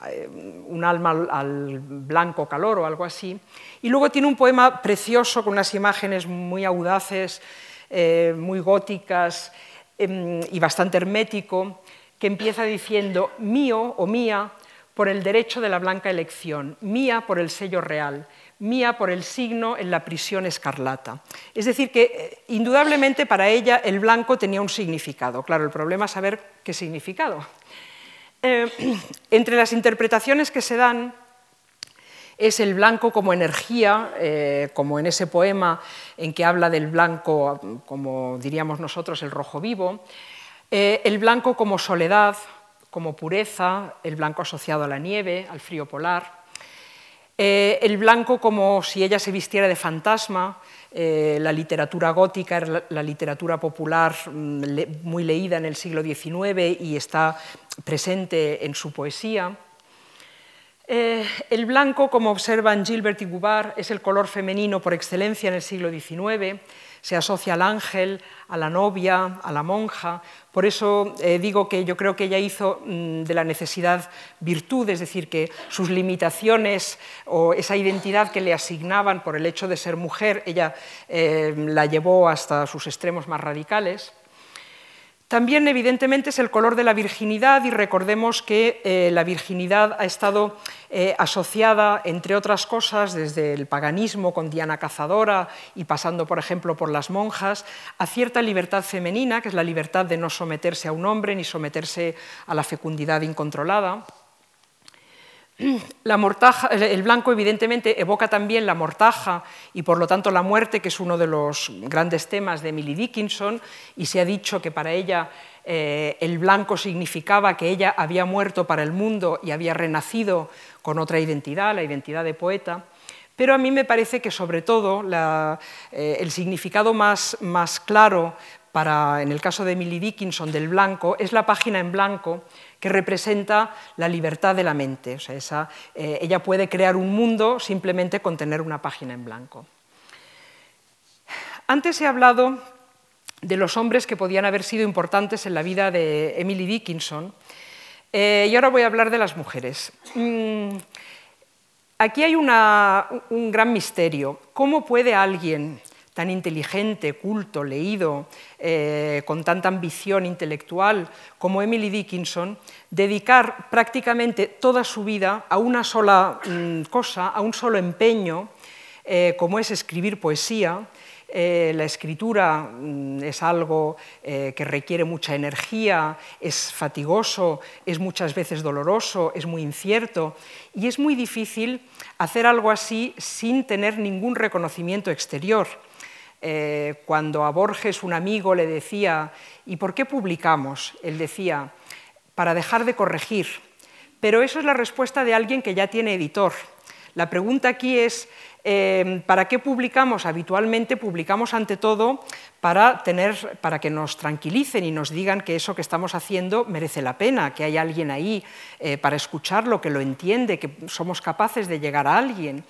eh, un alma al, blanco calor o algo así. Y luego tiene un poema precioso con unas imágenes muy audaces, eh, muy góticas em, y bastante hermético, que empieza diciendo mío o mía por el derecho de la blanca elección, mía por el sello real, mía por el signo en la prisión escarlata. Es decir, que eh, indudablemente para ella el blanco tenía un significado. Claro, el problema es saber qué significado. Eh, entre las interpretaciones que se dan es el blanco como energía, eh, como en ese poema en que habla del blanco, como diríamos nosotros, el rojo vivo, el blanco como soledad, como pureza, el blanco asociado a la nieve, al frío polar, el blanco como si ella se vistiera de fantasma, la literatura gótica era la literatura popular mm, muy leída en el siglo XIX y está presente en su poesía. Eh, el blanco, como observan Gilbert y Gubar, es el color femenino por excelencia en el siglo XIX. Se asocia al ángel, a la novia, a la monja. Por eso eh, digo que yo creo que ella hizo mm, de la necesidad virtud, es decir, que sus limitaciones o esa identidad que le asignaban por el hecho de ser mujer, ella eh, la llevó hasta sus extremos más radicales. También, evidentemente, es el color de la virginidad y recordemos que eh, la virginidad ha estado eh, asociada, entre otras cosas, desde el paganismo con Diana Cazadora y pasando, por ejemplo, por las monjas, a cierta libertad femenina, que es la libertad de no someterse a un hombre ni someterse a la fecundidad incontrolada. El blanco evidentemente evoca también la mortaja y por lo tanto la muerte, que es uno de los grandes temas de Emily Dickinson, y se ha dicho que para ella eh, el blanco significaba que ella había muerto para el mundo y había renacido con otra identidad, la identidad de poeta. Pero a mí me parece que sobre todo eh, el significado más, más claro para, en el caso de Emily Dickinson, del blanco, es la página en blanco que representa la libertad de la mente. O sea, eh, ella puede crear un mundo simplemente con tener una página en blanco. Antes he hablado de los hombres que podían haber sido importantes en la vida de Emily Dickinson eh, y ahora voy a hablar de las mujeres. Mm, aquí hay un gran misterio. ¿Cómo puede alguien tan inteligente, culto, leído, eh, con tanta ambición intelectual como Emily Dickinson, dedicar prácticamente toda su vida a una sola mm, cosa, a un solo empeño, eh, como es escribir poesía. Eh, la escritura mm, es algo que requiere mucha energía, es fatigoso, es muchas veces doloroso, es muy incierto y es muy difícil hacer algo así sin tener ningún reconocimiento exterior. Eh, cuando a Borges un amigo le decía, ¿y por qué publicamos? Él decía, para dejar de corregir. Pero eso es la respuesta de alguien que ya tiene editor. La pregunta aquí es, eh, ¿para qué publicamos? Habitualmente publicamos ante todo para, tener, para que nos tranquilicen y nos digan que eso que estamos haciendo merece la pena, que hay alguien ahí eh, para escucharlo, que lo entiende, que somos capaces de llegar a alguien.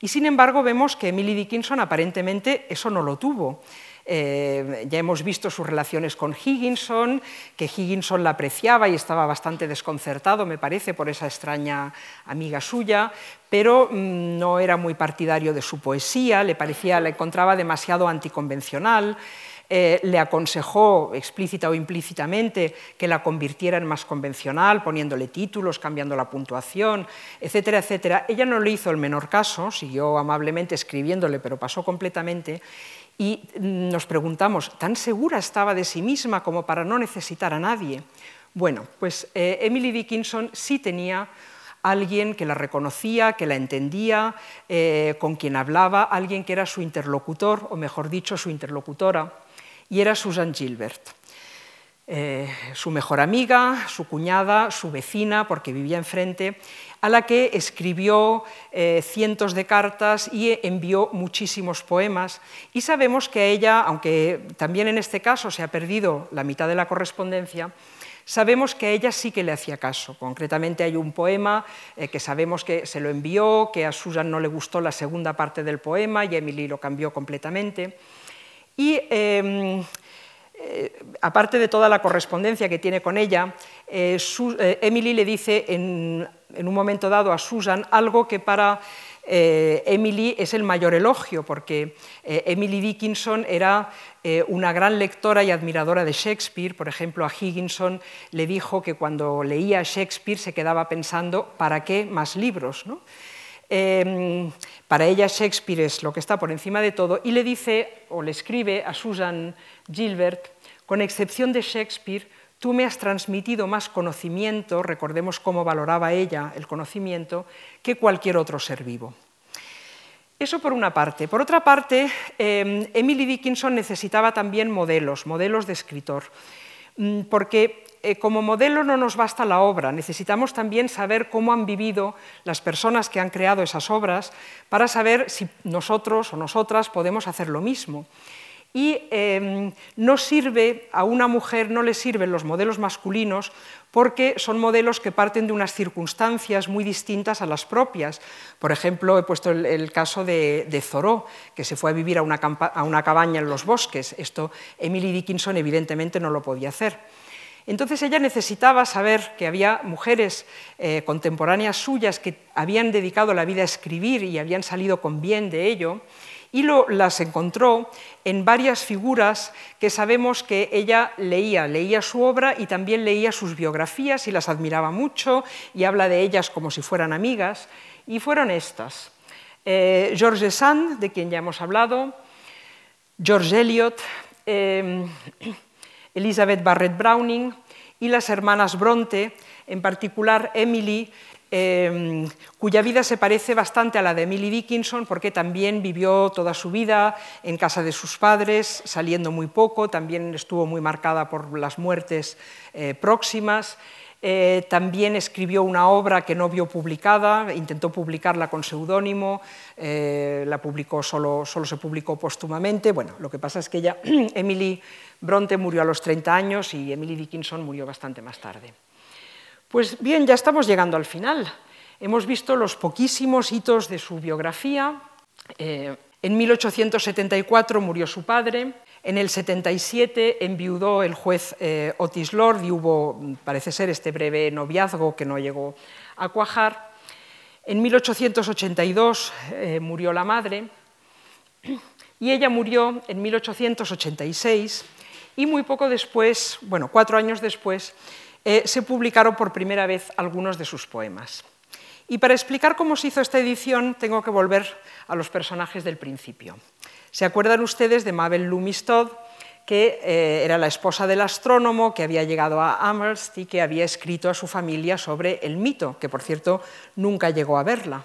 Y sin embargo vemos que Emily Dickinson aparentemente eso no lo tuvo. Eh, ya hemos visto sus relaciones con Higginson, que Higginson la apreciaba y estaba bastante desconcertado, me parece, por esa extraña amiga suya, pero mm, no era muy partidario de su poesía, le parecía, la encontraba demasiado anticonvencional. Eh, le aconsejó explícita o implícitamente que la convirtiera en más convencional, poniéndole títulos, cambiando la puntuación, etcétera, etcétera. Ella no le hizo el menor caso, siguió amablemente escribiéndole, pero pasó completamente. Y nos preguntamos, ¿tan segura estaba de sí misma como para no necesitar a nadie? Bueno, pues eh, Emily Dickinson sí tenía alguien que la reconocía, que la entendía, eh, con quien hablaba, alguien que era su interlocutor, o mejor dicho, su interlocutora, y era Susan Gilbert. Eh, su mejor amiga, su cuñada, su vecina, porque vivía enfrente, a la que escribió eh, cientos de cartas y envió muchísimos poemas. Y sabemos que a ella, aunque también en este caso se ha perdido la mitad de la correspondencia, sabemos que a ella sí que le hacía caso. Concretamente hay un poema eh, que sabemos que se lo envió, que a Susan no le gustó la segunda parte del poema y Emily lo cambió completamente. Y em, eh, aparte de toda la correspondencia que tiene con ella, Emily le dice en en un momento dado a Susan algo que para eh, Emily es el mayor elogio, porque eh, Emily Dickinson era eh, una gran lectora y admiradora de Shakespeare. Por ejemplo, a Higginson le dijo que cuando leía Shakespeare se quedaba pensando, ¿para qué más libros? Em, para ella Shakespeare es lo que está por encima de todo y le dice o le escribe a Susan Gilbert, con excepción de Shakespeare, Tú me has transmitido más conocimiento, recordemos cómo valoraba ella el conocimiento, que cualquier otro ser vivo. Eso por una parte. Por otra parte, em, Emily Dickinson necesitaba también modelos, modelos de escritor, mm, porque eh, como modelo no nos basta la obra, necesitamos también saber cómo han vivido las personas que han creado esas obras para saber si nosotros o nosotras podemos hacer lo mismo. Y em, no sirve, a una mujer no le sirven los modelos masculinos porque son modelos que parten de unas circunstancias muy distintas a las propias. Por ejemplo, he puesto el, caso de, de, Zoró, que se fue a vivir a una, cabaña en los bosques. Esto Emily Dickinson evidentemente no lo podía hacer. Entonces ella necesitaba saber que había mujeres eh, contemporáneas suyas que habían dedicado la vida a escribir y habían salido con bien de ello, y las encontró en varias figuras que sabemos que ella leía, leía su obra y también leía sus biografías y las admiraba mucho y habla de ellas como si fueran amigas, y fueron estas. Eh, George Sand, de quien ya hemos hablado, George Eliot, eh, Elizabeth Barrett Browning y las hermanas Bronte, en particular Emily, Em, cuya vida se parece bastante a la de Emily Dickinson, porque también vivió toda su vida en casa de sus padres, saliendo muy poco, también estuvo muy marcada por las muertes eh, próximas. Eh, también escribió una obra que no vio publicada, intentó publicarla con seudónimo, eh, la publicó solo, solo se publicó póstumamente. Bueno, lo que pasa es que ella, Emily Bronte murió a los 30 años y Emily Dickinson murió bastante más tarde. Pues bien, ya estamos llegando al final. Hemos visto los poquísimos hitos de su biografía. Eh, en 1874 murió su padre. En el 77 enviudó el juez eh, Otis Lord y hubo, parece ser, este breve noviazgo que no llegó a cuajar. En 1882 eh, murió la madre y ella murió en 1886 y muy poco después, bueno, cuatro años después, eh, se publicaron por primera vez algunos de sus poemas. Y para explicar cómo se hizo esta edición, tengo que volver a los personajes del principio. ¿Se acuerdan ustedes de Mabel Loomis Todd, que eh, era la esposa del astrónomo que había llegado a Amherst y que había escrito a su familia sobre el mito, que por cierto nunca llegó a verla,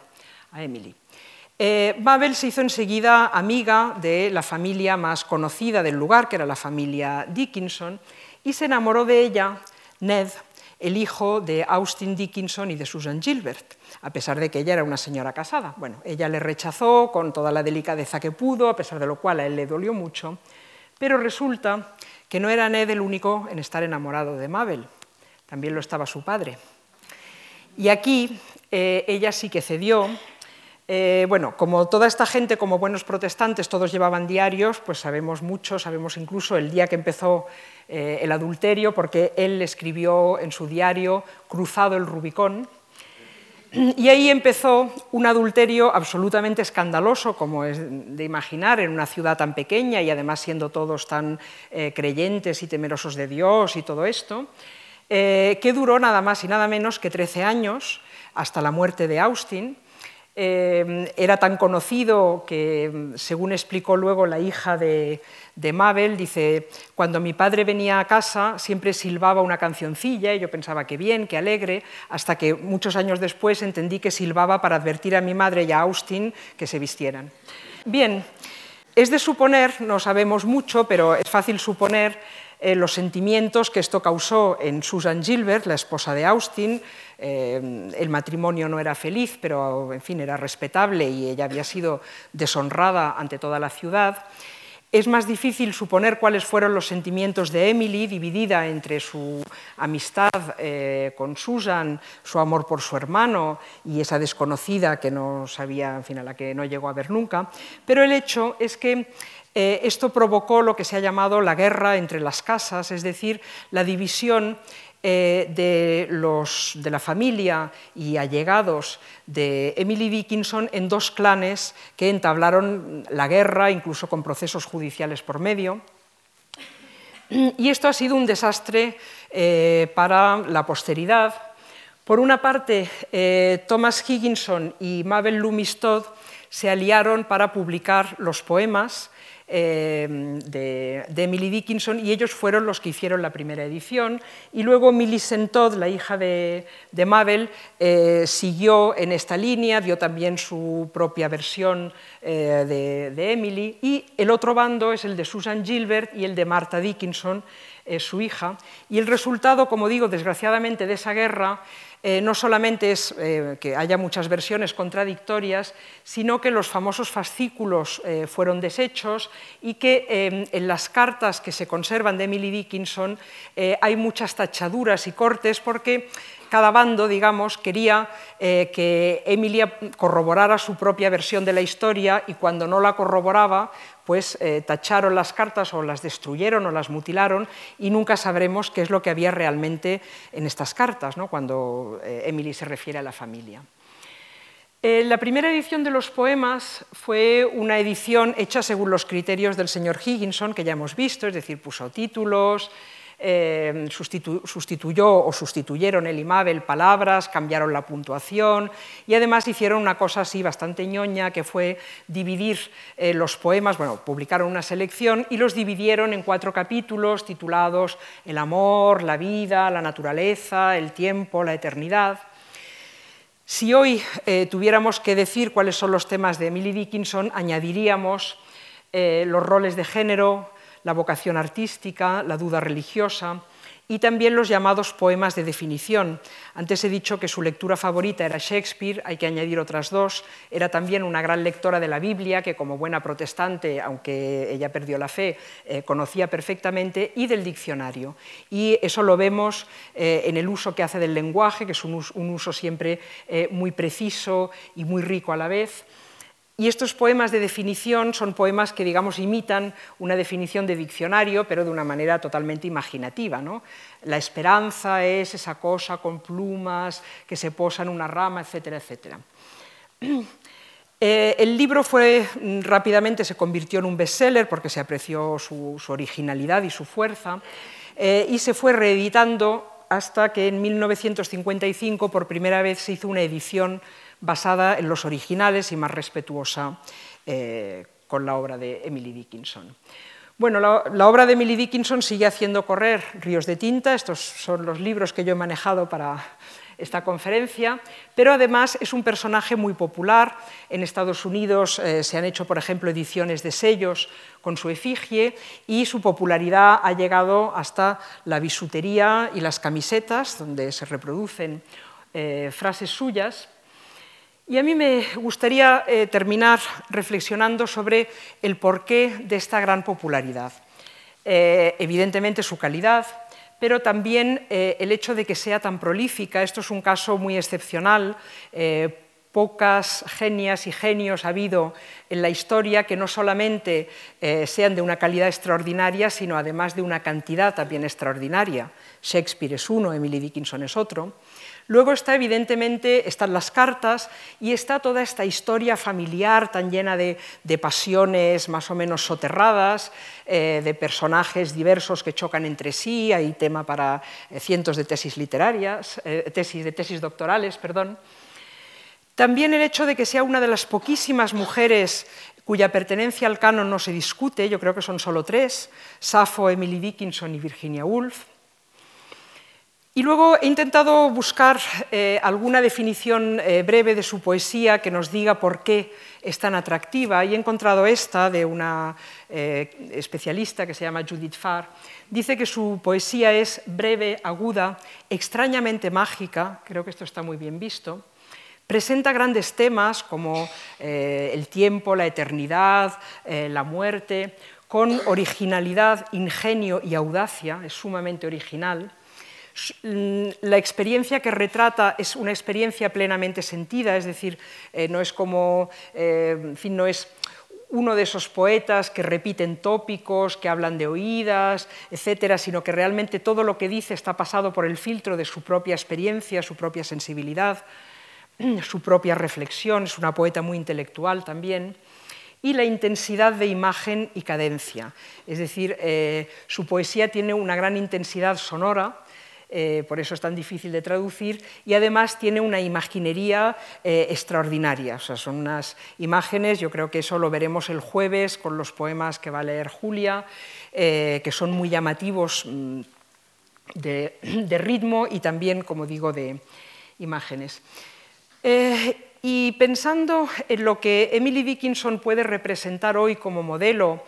a Emily? Eh, Mabel se hizo enseguida amiga de la familia más conocida del lugar, que era la familia Dickinson, y se enamoró de ella Ned, el hijo de Austin Dickinson y de Susan Gilbert, a pesar de que ella era una señora casada. Bueno, ella le rechazó con toda la delicadeza que pudo, a pesar de lo cual a él le dolió mucho, pero resulta que no era Ned el único en estar enamorado de Mabel, también lo estaba su padre. Y aquí eh, ella sí que cedió. Eh, bueno, como toda esta gente, como buenos protestantes, todos llevaban diarios, pues sabemos mucho, sabemos incluso el día que empezó eh, el adulterio, porque él escribió en su diario Cruzado el Rubicón, y ahí empezó un adulterio absolutamente escandaloso, como es de imaginar, en una ciudad tan pequeña y además siendo todos tan eh, creyentes y temerosos de Dios y todo esto, que duró nada más y nada menos que 13 años hasta la muerte de Austin, eh, era tan conocido que, según explicó luego la hija de, Mabel, dice, cuando mi padre venía a casa siempre silbaba una cancioncilla y yo pensaba que bien, que alegre, hasta que muchos años después entendí que silbaba para advertir a mi madre y a Austin que se vistieran. Bien, es de suponer, no sabemos mucho, pero es fácil suponer eh, los sentimientos que esto causó en Susan Gilbert, la esposa de Austin. Eh, el matrimonio no era feliz, pero en fin, era respetable y ella había sido deshonrada ante toda la ciudad. Es más difícil suponer cuáles fueron los sentimientos de Emily, dividida entre su amistad eh, con Susan, su amor por su hermano y esa desconocida que no sabía, en fin, a la que no llegó a ver nunca. Pero el hecho es que eh, esto provocó lo que se ha llamado la guerra entre las casas, es decir, la división eh, de, los, de la familia y allegados de Emily Dickinson en dos clanes que entablaron la guerra, incluso con procesos judiciales por medio. Y esto ha sido un desastre eh, para la posteridad. Por una parte, Thomas Higginson y Mabel Loomis Todd se aliaron para publicar los poemas eh, de, Emily Dickinson y ellos fueron los que hicieron la primera edición. Y luego Millicent Todd, la hija de, Mabel, eh, siguió en esta línea, dio también su propia versión eh, de, Emily. Y el otro bando es el de Susan Gilbert y el de Martha Dickinson, su hija. Y el resultado, como digo, desgraciadamente de esa guerra eh, no solamente es eh, que haya muchas versiones contradictorias, sino que los famosos fascículos eh, fueron deshechos y que en las cartas que se conservan de Emily Dickinson hay muchas tachaduras y cortes porque cada bando, digamos, quería que Emilia corroborara su propia versión de la historia y cuando no la corroboraba, pues eh, tacharon las cartas o las destruyeron o las mutilaron y nunca sabremos qué es lo que había realmente en estas cartas, ¿no? cuando eh, Emily se refiere a la familia. Eh, la primera edición de los poemas fue una edición hecha según los criterios del señor Higginson, que ya hemos visto, es decir, puso títulos, eh, sustituyó o sustituyeron el Imabel palabras, cambiaron la puntuación y además hicieron una cosa así bastante ñoña que fue dividir eh, los poemas, bueno, publicaron una selección y los dividieron en cuatro capítulos titulados El amor, la vida, la naturaleza, el tiempo, la eternidad. Si hoy eh, tuviéramos que decir cuáles son los temas de Emily Dickinson, añadiríamos los roles de género, la vocación artística, la duda religiosa y también los llamados poemas de definición. Antes he dicho que su lectura favorita era Shakespeare, hay que añadir otras dos. Era también una gran lectora de la Biblia, que como buena protestante, aunque ella perdió la fe, eh, conocía perfectamente, y del diccionario. Y eso lo vemos eh, en el uso que hace del lenguaje, que es un, uso siempre eh, muy preciso y muy rico a la vez. Y estos poemas de definición son poemas que, digamos, imitan una definición de diccionario, pero de una manera totalmente imaginativa. ¿no? La esperanza es esa cosa con plumas que se posa en una rama, etcétera, etcétera. Eh, el libro fue, mm, rápidamente se convirtió en un bestseller porque se apreció su, originalidad y su fuerza, eh, y se fue reeditando hasta que en 1955 por primera vez se hizo una edición basada en los originales y más respetuosa eh, con la obra de Emily Dickinson. Bueno, la, obra de Emily Dickinson sigue haciendo correr ríos de tinta, estos son los libros que yo he manejado para esta conferencia, pero además es un personaje muy popular. En Estados Unidos eh, se han hecho, por ejemplo, ediciones de sellos con su efigie y su popularidad ha llegado hasta la bisutería y las camisetas, donde se reproducen eh, frases suyas. Y a mí me gustaría eh, terminar reflexionando sobre el porqué de esta gran popularidad. Eh, evidentemente su calidad, pero también eh, el hecho de que sea tan prolífica. Esto es un caso muy excepcional. pocas genias y genios ha habido en la historia que no solamente sean de una calidad extraordinaria, sino además de una cantidad también extraordinaria. Shakespeare es uno, Emily Dickinson es otro. Luego está, evidentemente, están las cartas y está toda esta historia familiar tan llena de, pasiones más o menos soterradas, eh, de personajes diversos que chocan entre sí, hay tema para eh, cientos de tesis literarias, eh, tesis, de tesis doctorales, perdón. También el hecho de que sea una de las poquísimas mujeres cuya pertenencia al canon no se discute, yo creo que son solo tres, Safo, Emily Dickinson y Virginia Woolf. Y luego he intentado buscar eh, alguna definición eh, breve de su poesía que nos diga por qué es tan atractiva y he encontrado esta de una eh, especialista que se llama Judith Farr. Dice que su poesía es breve, aguda, extrañamente mágica, creo que esto está muy bien visto, Presenta grandes temas como el tiempo, la eternidad, la muerte, con originalidad, ingenio y audacia, es sumamente original. Mm, la experiencia que retrata es una experiencia plenamente sentida, es decir, eh, no es como, eh, en fin, no es uno de esos poetas que repiten tópicos, que hablan de oídas, etcétera, sino que realmente todo lo que dice está pasado por el filtro de su propia experiencia, su propia sensibilidad, su propia reflexión, es una poeta muy intelectual también y la intensidad de imagen y cadencia. Es decir, eh, su poesía tiene una gran intensidad sonora, eh, por eso es tan difícil de traducir, y además tiene una imaginería eh, extraordinaria. O sea, son unas imágenes, yo creo que eso lo veremos el jueves con los poemas que va a leer Julia, eh, que son muy llamativos mm, de, ritmo y también, como digo, de imágenes. y pensando en lo que Emily Dickinson puede representar hoy como modelo,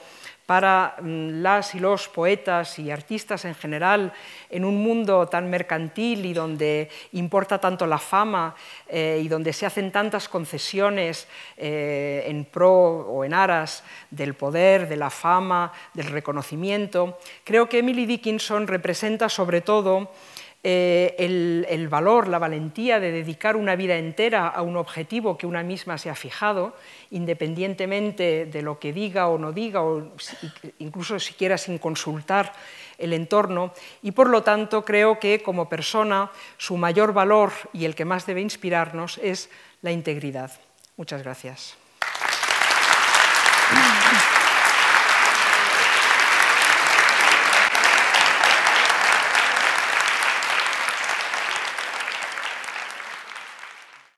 para mm, las y los poetas y artistas en general en un mundo tan mercantil y donde importa tanto la fama eh, y donde se hacen tantas concesiones eh, en pro o en aras del poder, de la fama, del reconocimiento, creo que Emily Dickinson representa sobre todo eh, el, valor, la valentía de dedicar una vida entera a un objetivo que una misma se ha fijado, independientemente de lo que diga o no diga, o incluso siquiera sin consultar el entorno, y por lo tanto creo que como persona su mayor valor y el que más debe inspirarnos es la integridad. Muchas gracias.